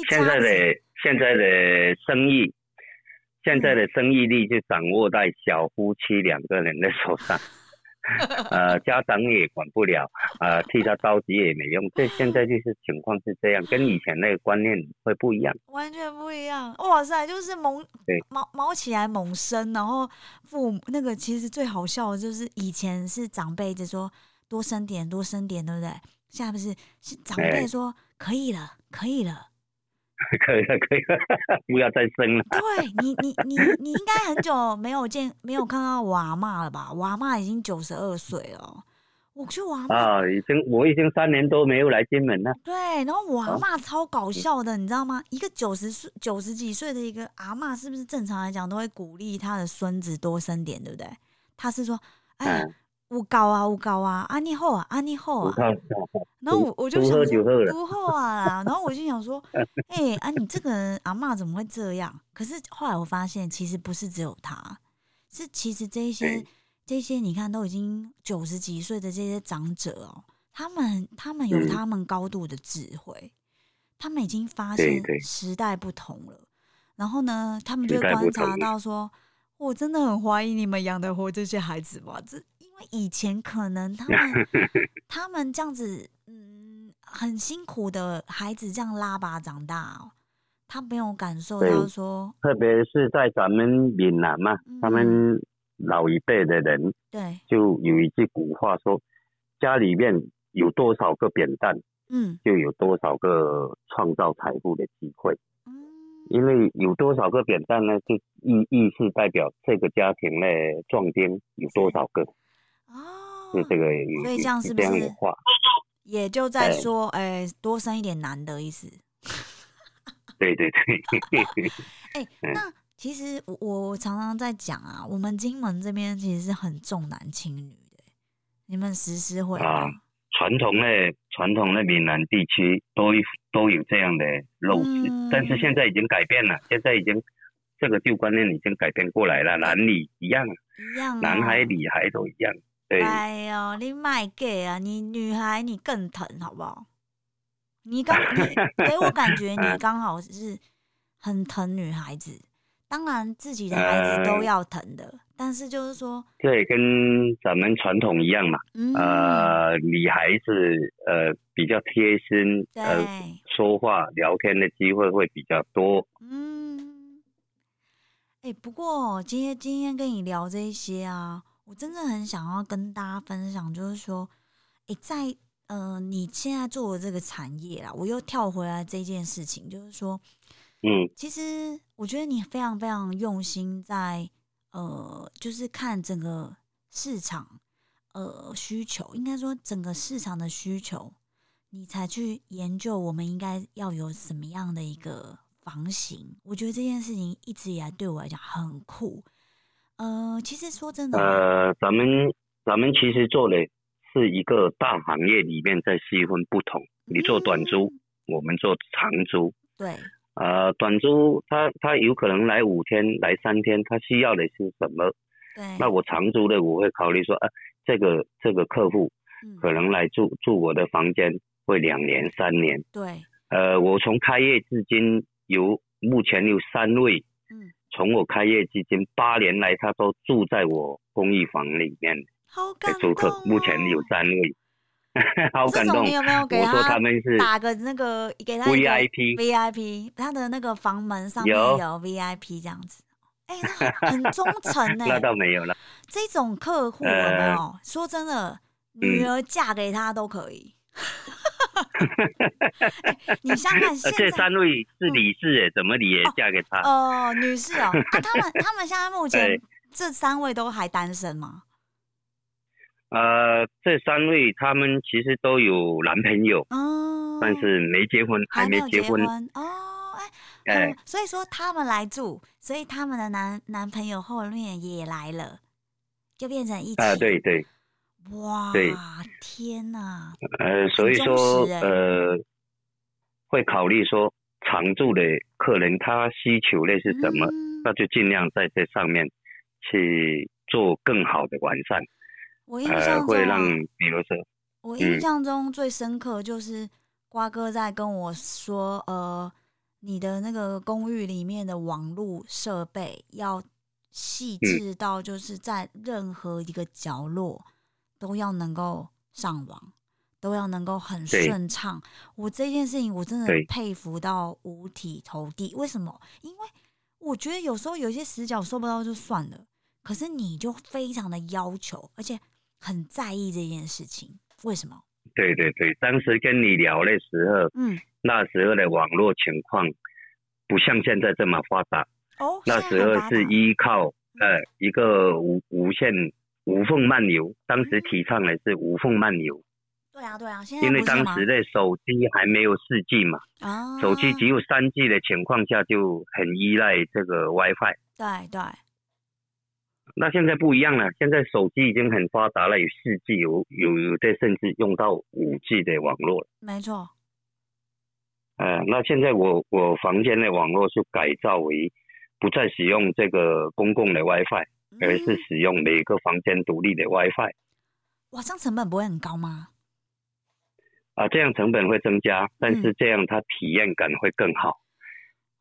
现在的现在的生意，现在的生意力就掌握在小夫妻两个人的手上。呃，家长也管不了，呃，替他着急也没用。这现在就是情况是这样，跟以前那个观念会不一样，完全不一样。哇塞，就是猛毛毛起来猛生，然后父母那个其实最好笑的就是以前是长辈就说多生点多生点，对不对？现在不是是长辈说可以了，可以了。可以了，可以了，不要再生了。对你，你，你，你应该很久没有见，没有看到我阿妈了吧？我阿妈已经九十二岁了。我去我阿妈啊，已经我已经三年多没有来金门了。对，然后我阿妈超搞笑的，你知道吗？一个九十岁、九十几岁的一个阿妈，是不是正常来讲都会鼓励他的孙子多生点，对不对？他是说，哎。有高啊，有高啊，安尼好啊，安尼好啊。然后我我就想说，不好啊。然后我就想说，哎，啊，你这个人阿妈怎么会这样？可是后来我发现，其实不是只有他，是其实这些这些，你看都已经九十几岁的这些长者哦，他们他们有他们高度的智慧，他们已经发现时代不同了。然后呢，他们就观察到说，我真的很怀疑你们养得活这些孩子吗？这。以前可能他们 他们这样子，嗯，很辛苦的孩子这样拉拔长大哦，他没有感受到说，特别是在咱们闽南嘛，他们老一辈的人，对，就有一句古话说，家里面有多少个扁担，嗯，就有多少个创造财富的机会，嗯，因为有多少个扁担呢，就意意是代表这个家庭的壮丁有多少个。哦，就这个，所以这样是不是也就在说，哎，多生一点男的意思？对对对。哎，那其实我我常常在讲啊，我们金门这边其实是很重男轻女的，你们实施会啊？传统的传统的闽南地区都都有这样的陋习，但是现在已经改变了，现在已经这个旧观念已经改变过来了，男女一样，一样，男孩女孩都一样。对，哎呦，你卖给啊，你女孩你更疼好不好？你刚 你给我感觉你刚好是很疼女孩子，当然自己的孩子都要疼的。但是就是说，对，跟咱们传统一样嘛。呃，女孩子呃比较贴心，呃，说话聊天的机会会比较多。嗯，哎，不过今天今天跟你聊这些啊，我真的很想要跟大家分享，就是说，哎，在呃你现在做的这个产业啦，我又跳回来这件事情，就是说，嗯，其实我觉得你非常非常用心在。呃，就是看整个市场，呃，需求应该说整个市场的需求，你才去研究我们应该要有什么样的一个房型。我觉得这件事情一直以来对我来讲很酷。呃，其实说真的，呃，咱们咱们其实做的是一个大行业里面在细分不同。你做短租，我们做长租。对。呃，短租他他有可能来五天，来三天，他需要的是什么？对。那我长租的，我会考虑说，啊，这个这个客户可能来住住我的房间会两年三年。对。呃，我从开业至今有目前有三位，嗯，从我开业至今八年来，他都住在我公寓房里面的租客，目前有三位。好感动！你有没有给他打个那个给他 VIP VIP？他的那个房门上面有 VIP 这样子，哎，很忠诚呢。那倒没有了。这种客户有没有？说真的，女儿嫁给他都可以。你想想看，这三位是女士哎，怎么你也嫁给他？哦，女士哦，啊，他们他们现在目前这三位都还单身吗？呃，这三位他们其实都有男朋友，哦，但是没结婚，还没结婚哦，哎，哎，所以说他们来住，所以他们的男男朋友后面也来了，就变成一起，啊，对对，哇，对，天哪，呃，所以说呃，会考虑说常住的客人他需求类是什么，那就尽量在这上面去做更好的完善。我印象中，比如说，我印。象中最深刻就是瓜哥在跟我说，呃，你的那个公寓里面的网络设备要细致到，就是在任何一个角落都要能够上网，都要能够很顺畅。我这件事情我真的佩服到五体投地。为什么？因为我觉得有时候有些死角收不到就算了，可是你就非常的要求，而且。很在意这件事情，为什么？对对对，当时跟你聊的时候，嗯，那时候的网络情况不像现在这么发达。哦，那时候是依靠呃一个无无线无缝漫游，当时提倡的是无缝漫游。对啊对啊，现在因为当时的手机还没有四 G 嘛，啊，手机只有三 G 的情况下，就很依赖这个 WiFi。对对。那现在不一样了，现在手机已经很发达了，有四 G，有有有的甚至用到五 G 的网络了。没错。呃，那现在我我房间的网络是改造为不再使用这个公共的 WiFi，而是使用每个房间独立的 WiFi。哇，这样成本不会很高吗？啊，这样成本会增加，但是这样它体验感会更好，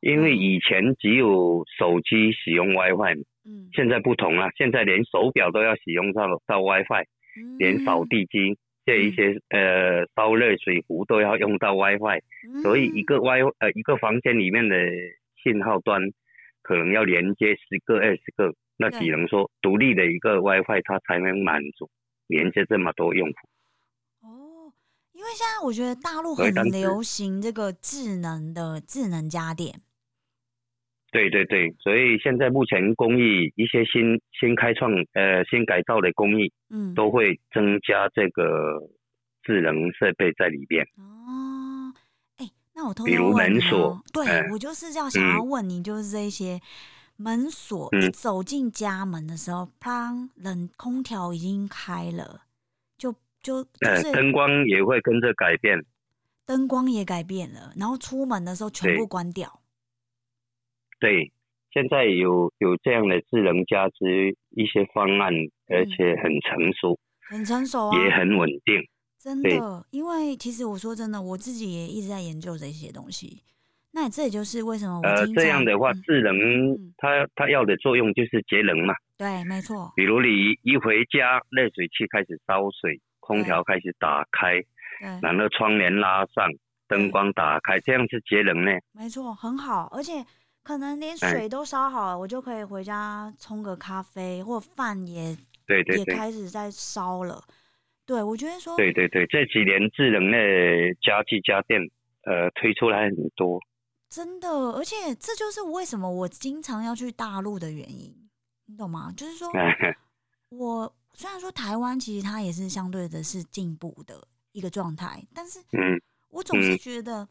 因为以前只有手机使用 WiFi 嗯。现在不同了，现在连手表都要使用到到 WiFi，连扫地机这一些呃烧热水壶都要用到 WiFi，所以一个 Wi 呃一个房间里面的信号端可能要连接十个二十个，那只能说独立的一个 WiFi 它才能满足连接这么多用户。哦，因为现在我觉得大陆很流行这个智能的智能家电。对对对，所以现在目前公寓一些新新开创呃新改造的公寓，嗯，都会增加这个智能设备在里边。哦，哎，那我偷比如门锁，对我就是要想要问你，就是这些门锁，一走进家门的时候，砰，冷空调已经开了，就就就是灯光也会跟着改变，灯光也改变了，然后出门的时候全部关掉。对，现在有有这样的智能家居一些方案，而且很成熟，很成熟啊，也很稳定。真的，因为其实我说真的，我自己也一直在研究这些东西。那这也就是为什么呃这样的话，智能它它要的作用就是节能嘛。对，没错。比如你一回家，热水器开始烧水，空调开始打开，然后窗帘拉上，灯光打开，这样是节能呢。没错，很好，而且可能连水都烧好了，我就可以回家冲个咖啡，或饭也对对也开始在烧了。对，我觉得说对对对，这几年智能的家具家电，呃，推出来很多，真的，而且这就是为什么我经常要去大陆的原因，你懂吗？就是说，我虽然说台湾其实它也是相对的是进步的一个状态，但是，嗯，我总是觉得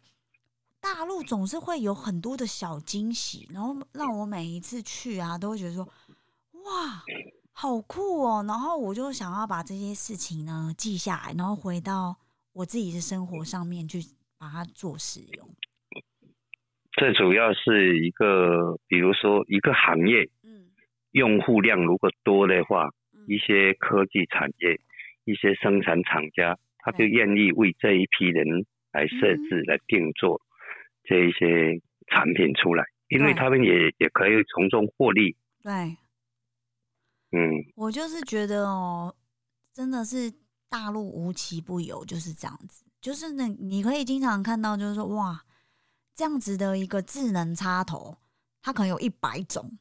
大陆总是会有很多的小惊喜，然后让我每一次去啊，都会觉得说，哇。好酷哦！然后我就想要把这些事情呢记下来，然后回到我自己的生活上面去把它做使用。这主要是一个，比如说一个行业，嗯，用户量如果多的话，一些科技产业、一些生产厂家，他就愿意为这一批人来设置、来定做这一些产品出来，因为他们也也可以从中获利。对。嗯，我就是觉得哦，真的是大陆无奇不有，就是这样子。就是那你可以经常看到，就是说哇，这样子的一个智能插头，它可能有一百种，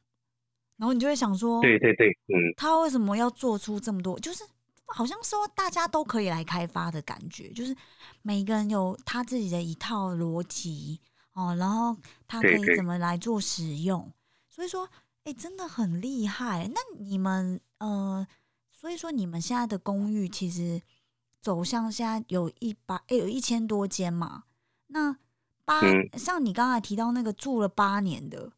然后你就会想说，对对对，嗯，它为什么要做出这么多？就是好像说大家都可以来开发的感觉，就是每个人有他自己的一套逻辑哦，然后他可以怎么来做使用，所以说。哎，真的很厉害。那你们呃，所以说你们现在的公寓其实走向现在有一百，哎，有一千多间嘛。那八，像你刚才提到那个住了八年的，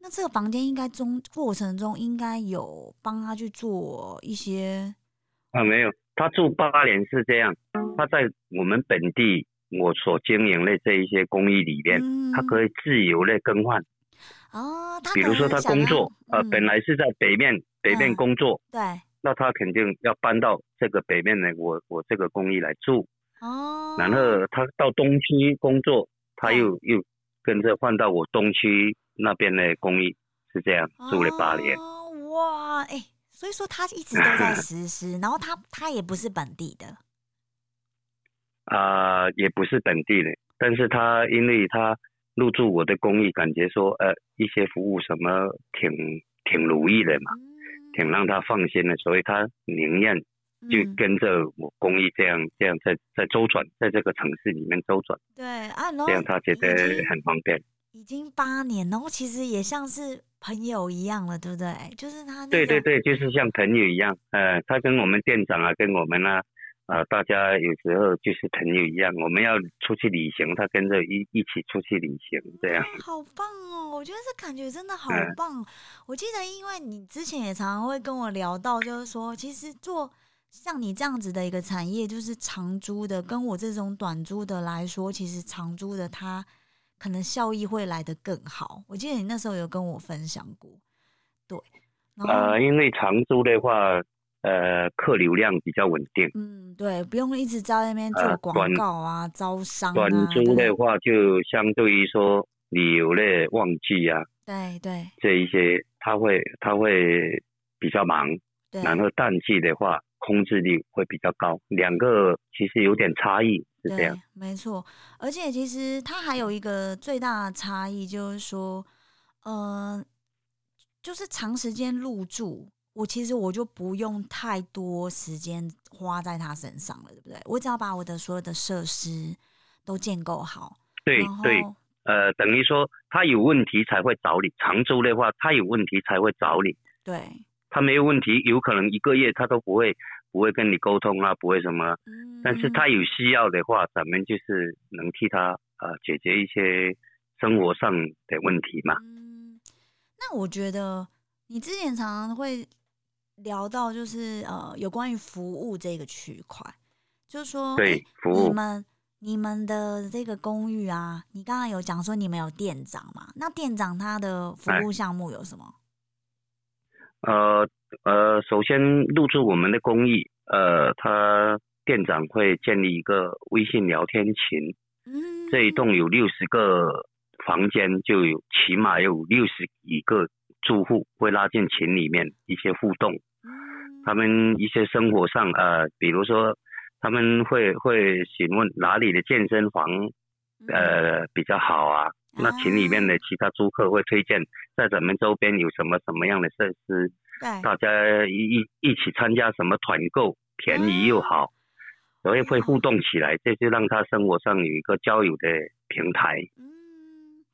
那这个房间应该中过程中应该有帮他去做一些啊，没有，他住八年是这样，他在我们本地我所经营的这一些公寓里面，他可以自由的更换。哦，比如说他工作，呃，本来是在北面北面工作，对，那他肯定要搬到这个北面的我我这个公寓来住，哦，然后他到东区工作，他又又跟着换到我东区那边的公寓，是这样住了八年。哇，哎，所以说他一直都在实施，然后他他也不是本地的，啊，也不是本地的，但是他因为他。入住我的公寓，感觉说呃一些服务什么挺挺如意的嘛，挺让他放心的，所以他宁愿就跟着我公益这样这样在在周转，在这个城市里面周转。对啊，这样他觉得很方便。已经八年，然后其实也像是朋友一样了，对不对？就是他。对对对，就是像朋友一样，呃，他跟我们店长啊，跟我们啊。啊，大家有时候就是朋友一样，我们要出去旅行，他跟着一一起出去旅行，这样。好棒哦！我觉得这感觉真的好棒。我记得，因为你之前也常常会跟我聊到，就是说，其实做像你这样子的一个产业，就是长租的，跟我这种短租的来说，其实长租的它可能效益会来得更好。我记得你那时候有跟我分享过，对。呃，因为长租的话。呃，客流量比较稳定。嗯，对，不用一直在那边做广告啊，招商啊。短租的话，就相对于说旅游的旺季啊，对对，这一些他会他会比较忙。然后淡季的话，空置率会比较高。两个其实有点差异，是这样。没错，而且其实它还有一个最大的差异，就是说，呃，就是长时间入住。我其实我就不用太多时间花在他身上了，对不对？我只要把我的所有的设施都建构好。对对，呃，等于说他有问题才会找你。常州的话，他有问题才会找你。对。他没有问题，有可能一个月他都不会不会跟你沟通啊，不会什么。嗯。但是他有需要的话，咱们就是能替他啊解决一些生活上的问题嘛。嗯。那我觉得你之前常常会。聊到就是呃有关于服务这个区块，就是说，对，服务你们你们的这个公寓啊，你刚刚有讲说你们有店长嘛？那店长他的服务项目有什么？呃呃，首先入住我们的公寓，呃，他店长会建立一个微信聊天群，嗯，这一栋有六十个房间，就有起码有六十一个住户会拉进群里面一些互动，他们一些生活上呃，比如说他们会会询问哪里的健身房呃比较好啊，那群里面的其他租客会推荐在咱们周边有什么什么样的设施，大家一一一起参加什么团购，便宜又好。所以会互动起来，这就让他生活上有一个交友的平台。嗯，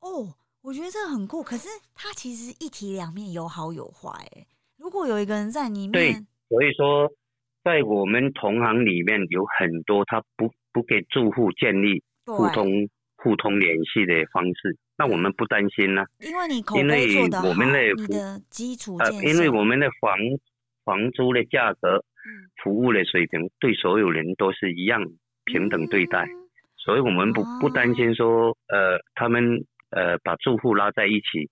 哦，我觉得这很酷。可是他其实一体两面，有好有坏。如果有一个人在里面，对，所以说在我们同行里面有很多他不不给住户建立互通互通联系的方式，那我们不担心呢，因为你口碑做的好，你的基础呃，因为我们的房房租的价格。嗯服务的水平对所有人都是一样平等对待，所以我们不不担心说呃他们呃把住户拉在一起，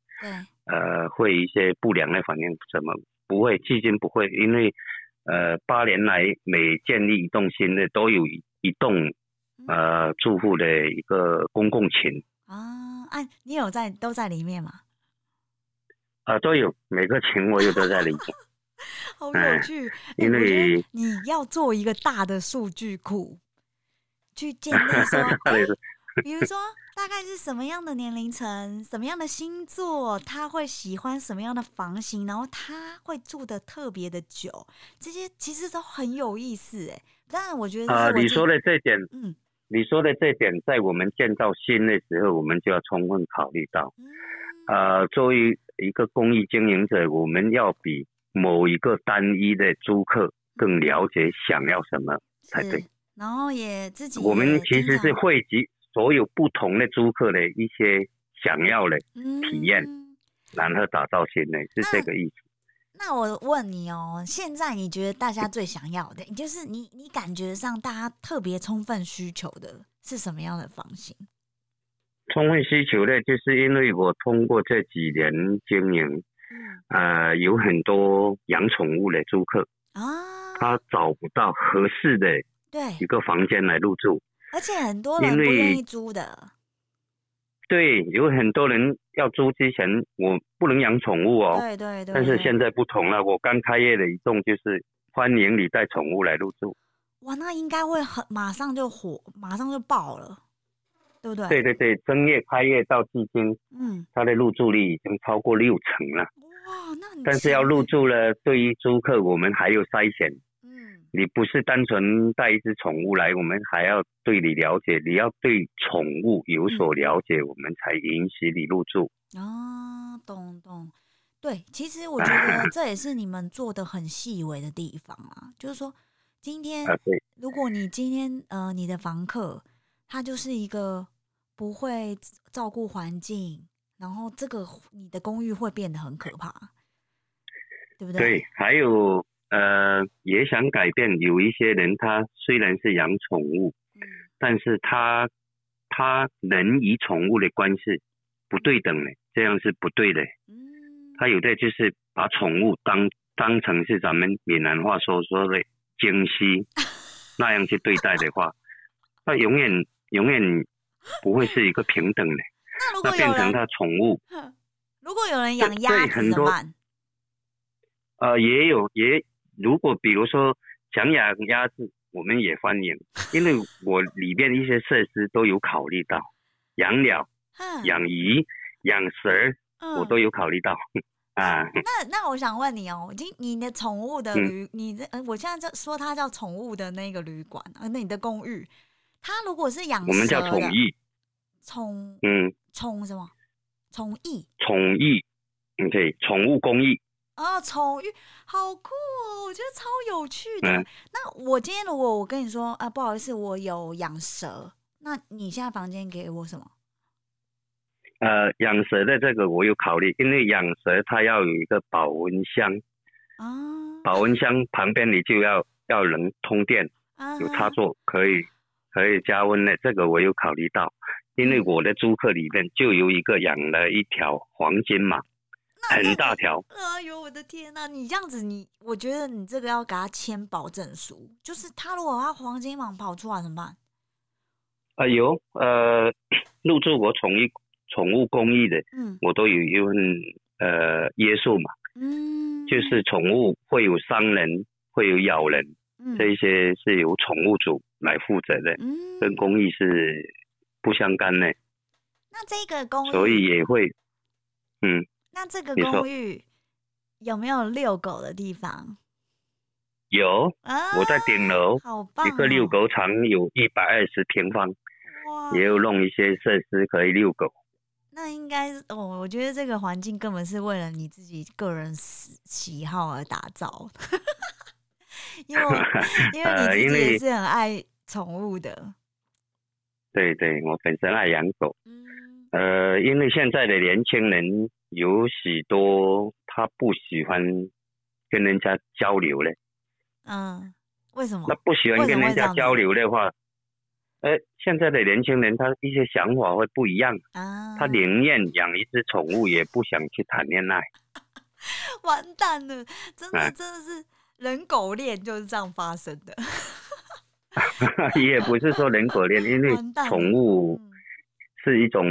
呃会一些不良的反应什么不会，至今不会，因为呃八年来每建立一栋新的都有一栋呃住户的一个公共群啊，哎你有在都在里面吗？啊都有每个群我有都在里面。好有趣，因为你要做一个大的数据库，去建立说，比如说大概是什么样的年龄层、什么样的星座，他会喜欢什么样的房型，然后他会住的特别的久，这些其实都很有意思哎。但我觉得啊，你说的这点，嗯，你说的这点，在我们建造新的时候，我们就要充分考虑到，呃，作为一个公益经营者，我们要比。某一个单一的租客更了解想要什么才对，然后也自己我们其实是汇集所有不同的租客的一些想要的体验，然后打造新的，是这个意思。那我问你哦，现在你觉得大家最想要的，就是你你感觉上大家特别充分需求的是什么样的房型？充分需求的，就是因为我通过这几年经营。呃，有很多养宠物的租客啊，他找不到合适的对一个房间来入住，而且很多人不愿意租的。对，有很多人要租之前，我不能养宠物哦。对对对。但是现在不同了，我刚开业的一栋就是欢迎你带宠物来入住。哇，那应该会很马上就火，马上就爆了。对不对？对对对，正月开业到至今，嗯，它的入住率已经超过六成了。哇，那但是要入住了，对于租客，我们还有筛选。嗯，你不是单纯带一只宠物来，我们还要对你了解，你要对宠物有所了解，我们才允许你入住。啊，懂懂。对，其实我觉得这也是你们做的很细微的地方啊，就是说，今天，如果你今天呃，你的房客他就是一个。不会照顾环境，然后这个你的公寓会变得很可怕，对不对？对，还有呃，也想改变。有一些人他虽然是养宠物，嗯，但是他他人与宠物的关系不对等的，这样是不对的。嗯，他有的就是把宠物当当成是咱们闽南话说说的惊喜 那样去对待的话，那永远永远。不会是一个平等的，那如果变成他宠物，如果有人养鸭子怎么办？呃，也有也，如果比如说想养鸭子，我们也欢迎，因为我里面一些设施都有考虑到，养鸟、养鱼、养蛇，我都有考虑到 啊。那那我想问你哦，今你的宠物的旅，你的呃，我现在就说它叫宠物的那个旅馆啊，那你的公寓。它如果是养，我们叫宠艺，宠嗯，宠什么？宠艺，宠艺，嗯，对，宠物公益。哦，宠物好酷哦，我觉得超有趣的。那我今天如果我跟你说啊，不好意思，我有养蛇，那你现在房间给我什么？呃，养蛇的这个我有考虑，因为养蛇它要有一个保温箱啊，保温箱旁边你就要要能通电。有插座可以可以加温的，这个我有考虑到，因为我的租客里面就有一个养了一条黄金蟒，很大条。哎呦，我的天呐！你这样子，你我觉得你这个要给他签保证书，就是他如果他黄金蟒跑出来怎么办？啊，有呃，入住我宠物宠物公寓的，嗯，我都有一份呃约束嘛，嗯，就是宠物会有伤人，会有咬人，嗯，这些是由宠物主来负责的，嗯，跟公益是不相干的。那这个公益，所以也会，嗯，那这个公寓有没有遛狗的地方？有，我在顶楼，一个遛狗场有一百二十平方。也有弄一些设施可以遛狗，那应该哦，我觉得这个环境根本是为了你自己个人喜喜好而打造，因为 因为你自己也是很爱宠物的。对对，我本身爱养狗。嗯，呃，因为现在的年轻人有许多他不喜欢跟人家交流嘞。嗯，为什么？那不喜欢跟人家交流的话。哎，现在的年轻人他一些想法会不一样啊，他宁愿养一只宠物，也不想去谈恋爱。完蛋了，真的真的是人狗恋就是这样发生的。也不是说人狗恋，因为 宠物是一种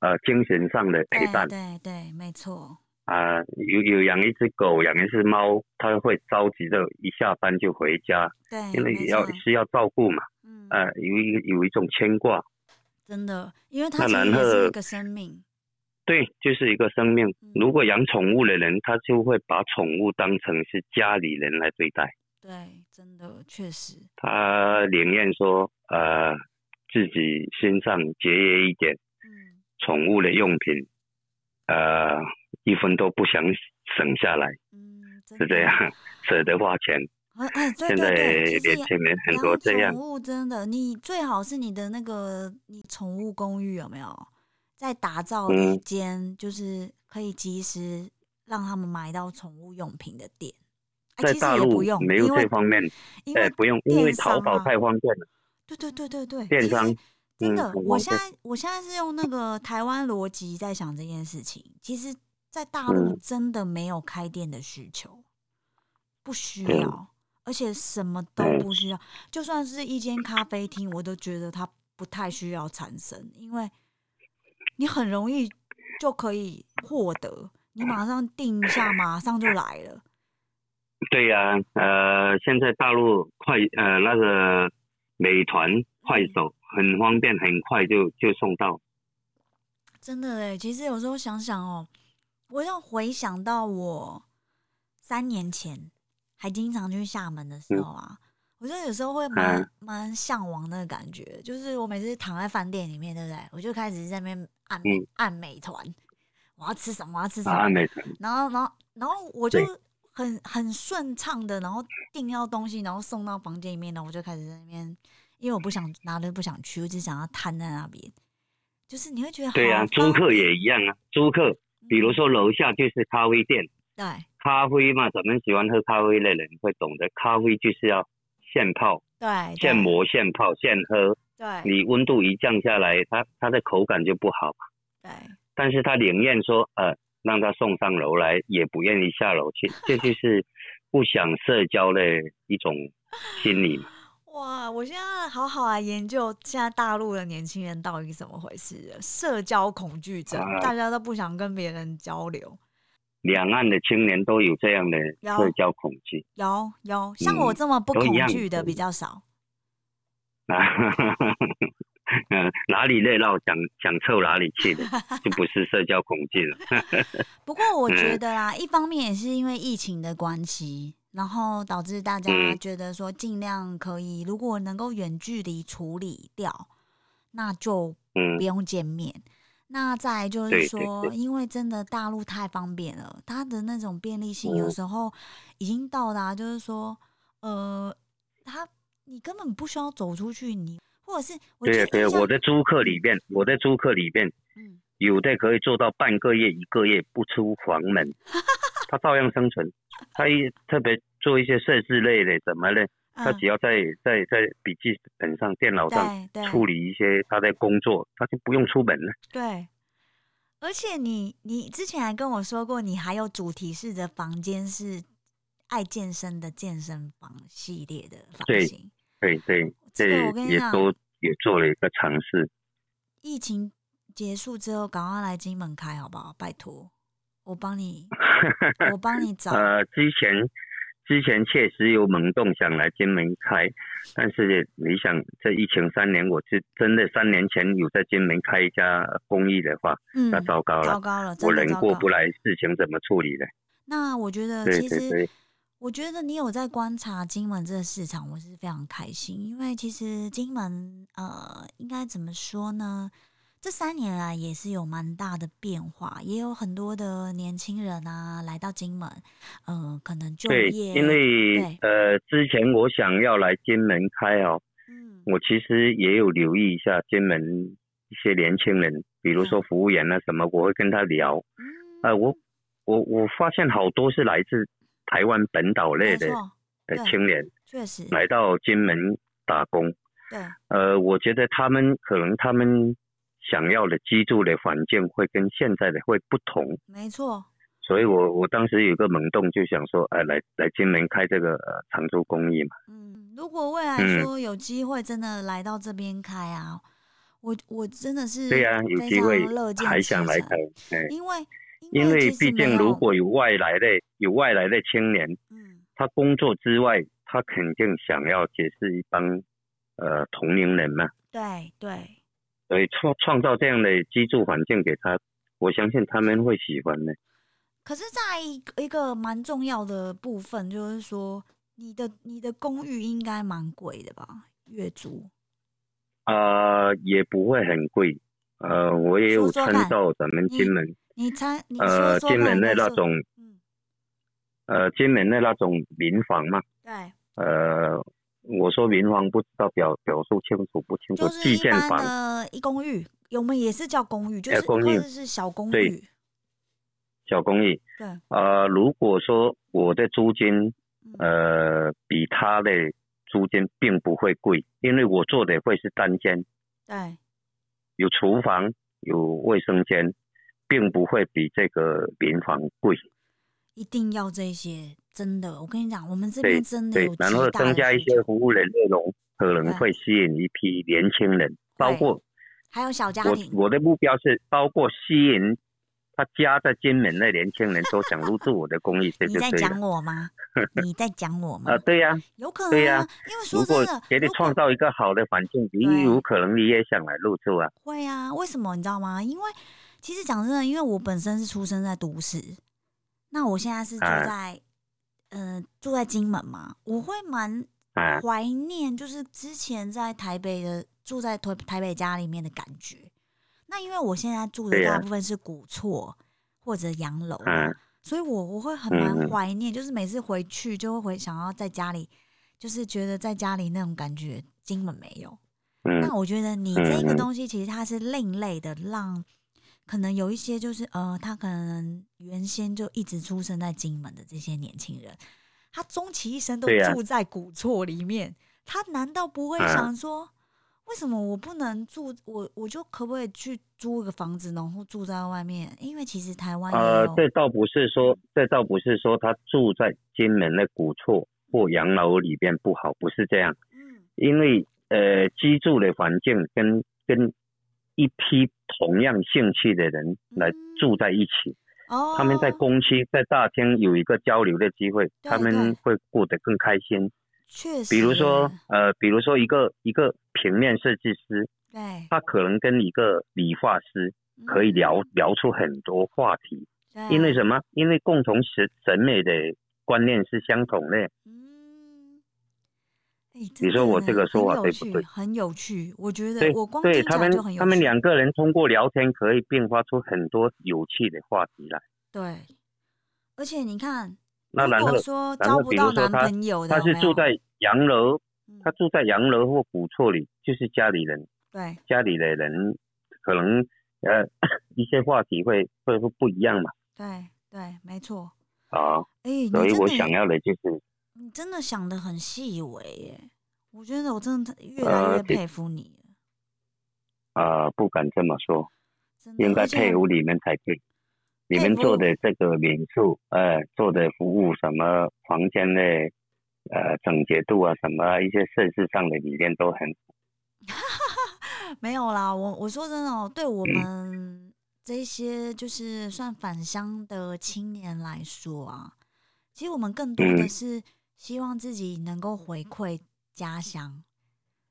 呃精神上的陪伴。对对，没错。啊，有有养一只狗，养一只猫，他会着急的一下班就回家。对，因为要是要照顾嘛。嗯呃，有一有一种牵挂，真的，因为它其实是一个生命，对，就是一个生命。如果养宠物的人，他就会把宠物当成是家里人来对待。对，真的确实。他宁愿说，呃，自己身上节约一点，嗯，宠物的用品，呃，一分都不想省下来，嗯，是这样，舍得花钱。哎，对对对，年轻人很多这样。宠物真的，你最好是你的那个你宠物公寓有没有在打造一间，就是可以及时让他们买到宠物用品的店。在大陆没有这方面，哎，不用，因为淘宝太方便了。对对对对对，电商真的，我现在我现在是用那个台湾逻辑在想这件事情。其实，在大陆真的没有开店的需求，不需要。而且什么都不需要，就算是一间咖啡厅，我都觉得它不太需要产生，因为你很容易就可以获得，你马上定一下，马上就来了。对呀，呃，现在大陆快呃那个美团、快手很方便，很快就就送到。真的哎，其实有时候想想哦，我要回想到我三年前。还经常去厦门的时候啊，我觉得有时候会蛮蛮向往那个感觉，就是我每次躺在饭店里面，对不对？我就开始在那边按按美团，我要吃什么？我要吃什么？然后，然后，然后我就很很顺畅的，然后订到东西，然后送到房间里面，然后我就开始在那边，因为我不想哪都不想去，我只想要瘫在那边。就是你会觉得对啊，租客也一样啊，租客，比如说楼下就是咖啡店，对。咖啡嘛，咱们喜欢喝咖啡的人会懂得，咖啡就是要现泡，对，现磨现泡现喝，对，你温度一降下来，它它的口感就不好对，但是他宁愿说呃让他送上楼来，也不愿意下楼去，这就是不想社交的一种心理。哇，我现在好好来研究现在大陆的年轻人到底怎么回事，社交恐惧症，大家都不想跟别人交流。两岸的青年都有这样的社交恐惧，有有，像我这么不恐惧的比较少。啊，哪里热闹想想凑哪里去的，就不是社交恐惧了。不过我觉得啦，一方面也是因为疫情的关系，然后导致大家觉得说尽量可以，如果能够远距离处理掉，那就不用见面。那再就是说，因为真的大陆太方便了，它的那种便利性有时候已经到达，就是说，呃，他你根本不需要走出去，你或者是对对，我的租客里面，我的租客里面，嗯，有的可以做到半个月、一个月不出房门，他照样生存。他一特别做一些设置类的，怎么呢？他只要在在在笔记本上、电脑上处理一些他在工作，他就不用出门了。对，而且你你之前还跟我说过，你还有主题式的房间是爱健身的健身房系列的房型。对对，这也都也做了一个尝试。疫情结束之后，赶快来金门开好不好？拜托，我帮你，我帮你找。呃，之前。之前确实有萌动想来金门开，但是你想这疫情三年，我是真的三年前有在金门开一家公益的话，那糟糕了，糟糕了，我人过不来，事情怎么处理呢？那我觉得，其实我觉得你有在观察金门这个市场，我是非常开心，因为其实金门呃，应该怎么说呢？这三年来也是有蛮大的变化，也有很多的年轻人啊来到金门，嗯，可能就业。因为呃，之前我想要来金门开哦，嗯，我其实也有留意一下金门一些年轻人，比如说服务员啊什么，我会跟他聊，嗯，呃，我我我发现好多是来自台湾本岛类的的青年，确实来到金门打工，对，呃，我觉得他们可能他们。想要的居住的环境会跟现在的会不同，没错。所以我我当时有个萌动，就想说，哎，来来金门开这个呃长租公寓嘛。嗯，如果未来说有机会真的来到这边开啊，我我真的是对啊，有机会还想来开，因为因为毕竟如果有外来的有外来的青年，嗯，他工作之外，他肯定想要结识一帮呃同龄人嘛。对对。所以创创造这样的居住环境给他，我相信他们会喜欢的。可是，在一个蛮重要的部分，就是说，你的你的公寓应该蛮贵的吧？月租？呃，也不会很贵。呃，我也有参照咱们金门，你参呃金门的那种，呃金门的那种民房嘛。对。呃。我说民房不知道表表述清楚不清楚？就是一般的一公寓，我们也是叫公寓，就是公寓是小公寓。小公寓。对。呃，如果说我的租金，呃，比他的租金并不会贵，因为我做的会是单间。对。有厨房，有卫生间，并不会比这个民房贵。一定要这些。真的，我跟你讲，我们这边真的有然后增加一些服务的内容，可能会吸引一批年轻人，包括还有小家庭。我我的目标是包括吸引他家在金门的年轻人都想入住我的公寓。你在讲我吗？你在讲我 吗？啊，对呀，有可能，对呀。因为说真的，给你创造一个好的环境，你有可能你也想来入住啊。会啊，为什么你知道吗？因为其实讲真的，因为我本身是出生在都市，那我现在是住在。呃，住在金门嘛，我会蛮怀念，就是之前在台北的住在台台北家里面的感觉。那因为我现在住的大部分是古厝或者洋楼，所以我我会很蛮怀念，就是每次回去就会回想要在家里，就是觉得在家里那种感觉，金门没有。那我觉得你这个东西其实它是另类的，让。可能有一些就是呃，他可能原先就一直出生在金门的这些年轻人，他终其一生都住在古厝里面，他难道不会想说，为什么我不能住我我就可不可以去租一个房子，然后住在外面？因为其实台湾呃，这倒不是说，这倒不是说他住在金门的古厝或洋楼里边不好，不是这样。嗯，因为呃，居住的环境跟跟。一批同样兴趣的人来住在一起，哦，他们在公区在大厅有一个交流的机会，他们会过得更开心。确实，比如说，呃，比如说一个一个平面设计师，对，他可能跟一个理发师可以聊聊出很多话题，因为什么？因为共同审审美的观念是相同的。你说我这个说法对不对？很有趣，我觉得我光听他们他们两个人通过聊天可以变化出很多有趣的话题来。对，而且你看，那然后说招不到男朋友的，他是住在洋楼，他住在洋楼或古厝里，就是家里人。对，家里的人可能呃 一些话题会会会不一样嘛。对对，没错。啊，哎，所以我想要的就是。你真的想的很细微耶，我觉得我真的越来越佩服你。呃，不敢这么说，应该佩服你们才对。你们做的这个民宿，呃，做的服务什么房间的，呃，整洁度啊，什么一些设施上的理念都很。没有啦，我我说真的哦，对我们这些就是算返乡的青年来说啊，其实我们更多的是希望自己能够回馈家乡，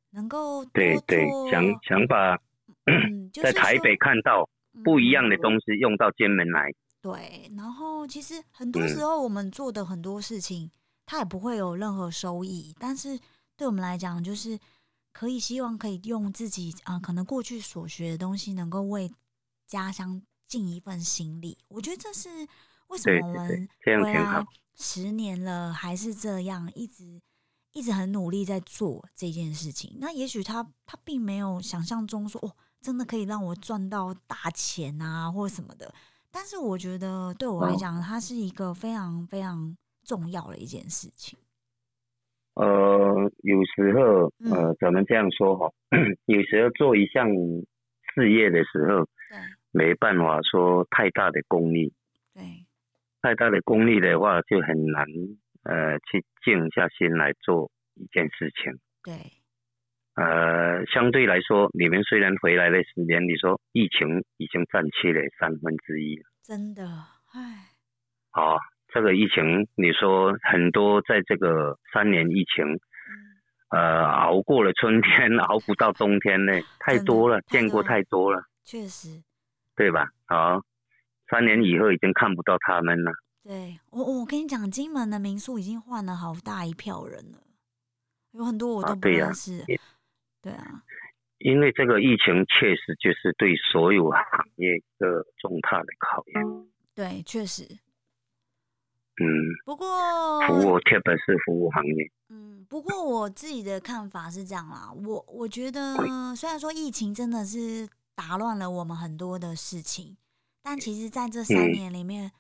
能够对对想想把 在台北看到。不一样的东西用到金门来，对。然后其实很多时候我们做的很多事情，它也不会有任何收益。但是对我们来讲，就是可以希望可以用自己啊，可能过去所学的东西，能够为家乡尽一份心力。我觉得这是为什么我们回来十年了还是这样，一直一直很努力在做这件事情。那也许他他并没有想象中说哦。真的可以让我赚到大钱啊，或什么的。但是我觉得对我来讲，它是一个非常非常重要的一件事情。呃，有时候呃，怎么这样说哈？有时候做一项事业的时候，没办法说太大的功力。对，太大的功力的话，就很难呃去静下心来做一件事情。对。呃，相对来说，你们虽然回来的时间，你说疫情已经占去了三分之一了，真的，唉。好，这个疫情，你说很多在这个三年疫情，呃，熬过了春天，熬不到冬天呢，太多了，见过太多了，确实，对吧？好，三年以后已经看不到他们了。对我，我跟你讲，金门的民宿已经换了好大一票人了，有很多我都不认识。对啊，因为这个疫情确实就是对所有行业一个重大的考验。对，确实。嗯。不过，服务特别是服务行业。嗯，不过我自己的看法是这样啦，我我觉得 虽然说疫情真的是打乱了我们很多的事情，但其实在这三年里面，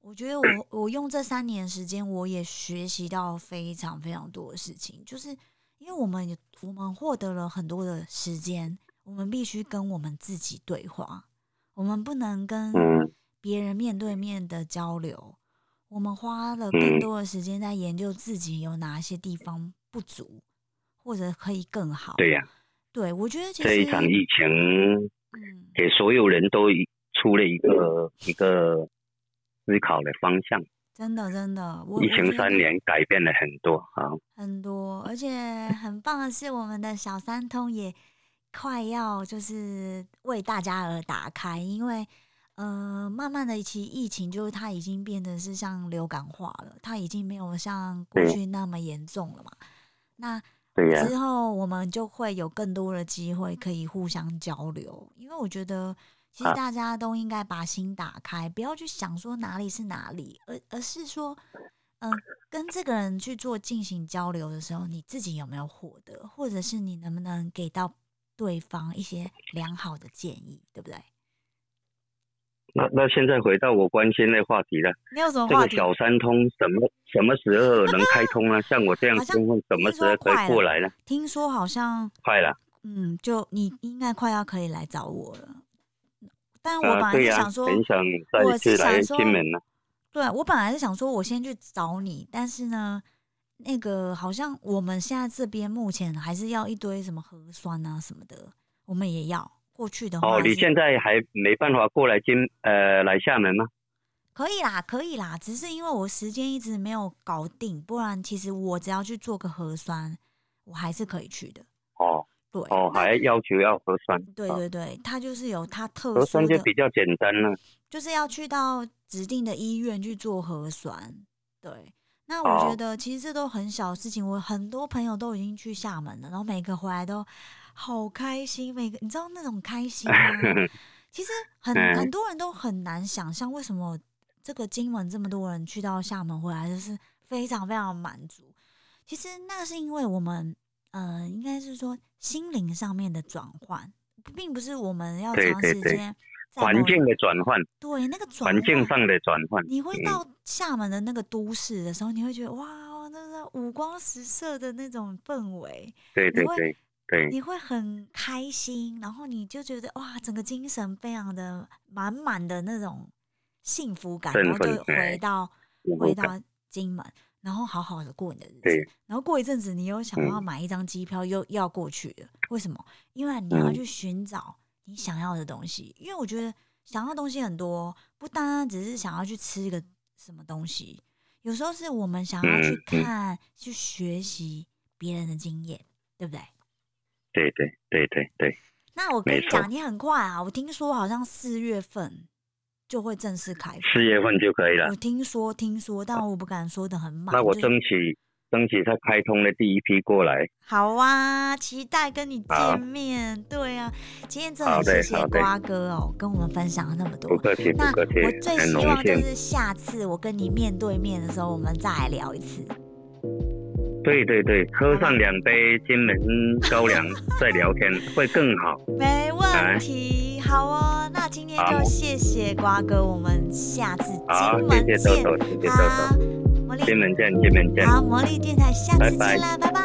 我觉得我我用这三年时间，我也学习到非常非常多的事情，就是。因为我们我们获得了很多的时间，我们必须跟我们自己对话，我们不能跟别人面对面的交流。我们花了更多的时间在研究自己有哪些地方不足，或者可以更好。对呀，对我觉得这一场疫情，嗯给所有人都出了一个一个思考的方向。真的，真的，疫情三年改变了很多啊，很多，而且很棒的是，我们的小三通也快要就是为大家而打开，因为呃，慢慢的，其疫情就是它已经变得是像流感化了，它已经没有像过去那么严重了嘛。那之后我们就会有更多的机会可以互相交流，因为我觉得。其实大家都应该把心打开，不要去想说哪里是哪里，而而是说，嗯，跟这个人去做进行交流的时候，你自己有没有获得，或者是你能不能给到对方一些良好的建议，对不对？那那现在回到我关心的话题了，你有什么话题。这个小三通什么什么时候能开通呢？像我这样身份，什么时候可以过来呢？听说好像快了，嗯，就你应该快要可以来找我了。但我本来是想说，我是想说，对，我本来是想说，我先去找你。但是呢，那个好像我们现在这边目前还是要一堆什么核酸啊什么的，我们也要过去的话。哦，你现在还没办法过来金呃来厦门吗？可以啦，可以啦，只是因为我时间一直没有搞定，不然其实我只要去做个核酸，我还是可以去的。哦。哦，还要求要核酸？对对对，他就是有他特殊核酸就比较简单了，就是要去到指定的医院去做核酸。对，那我觉得其实这都很小的事情。我很多朋友都已经去厦门了，然后每个回来都好开心，每个你知道那种开心吗？其实很很多人都很难想象，为什么这个金门这么多人去到厦门回来就是非常非常满足。其实那是因为我们。呃，应该是说心灵上面的转换，并不是我们要长时间环境的转换。对，那个环境上的转换，你会到厦门的那个都市的时候，你会觉得哇，那个五光十色的那种氛围，对对对对，你会很开心，然后你就觉得哇，整个精神非常的满满的那种幸福感，然后就回到回到金门，然后好好的过你的日子。然后过一阵子，你又想要买一张机票，又要过去了。为什么？因为你要去寻找你想要的东西。因为我觉得想要东西很多，不单单只是想要去吃一个什么东西。有时候是我们想要去看、去学习别人的经验，对不对？对对对对对。那我跟你讲，你很快啊！我听说好像四月份就会正式开。四月份就可以了。我听说听说，但我不敢说的很满。那我争取。争取他开通的第一批过来，好啊，期待跟你见面。对啊，今天真的谢谢瓜哥哦，跟我们分享了那么多。不客气，不客气。我最希望就是下次我跟你面对面的时候，我们再来聊一次。对对对，喝上两杯金门高粱再聊天会更好。没问题，好哦。那今天就谢谢瓜哥，我们下次金门见。好。见面见，金门见。好，魔力电台，下次见啦，拜拜，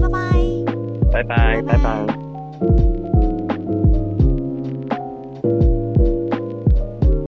拜拜，拜拜，拜拜。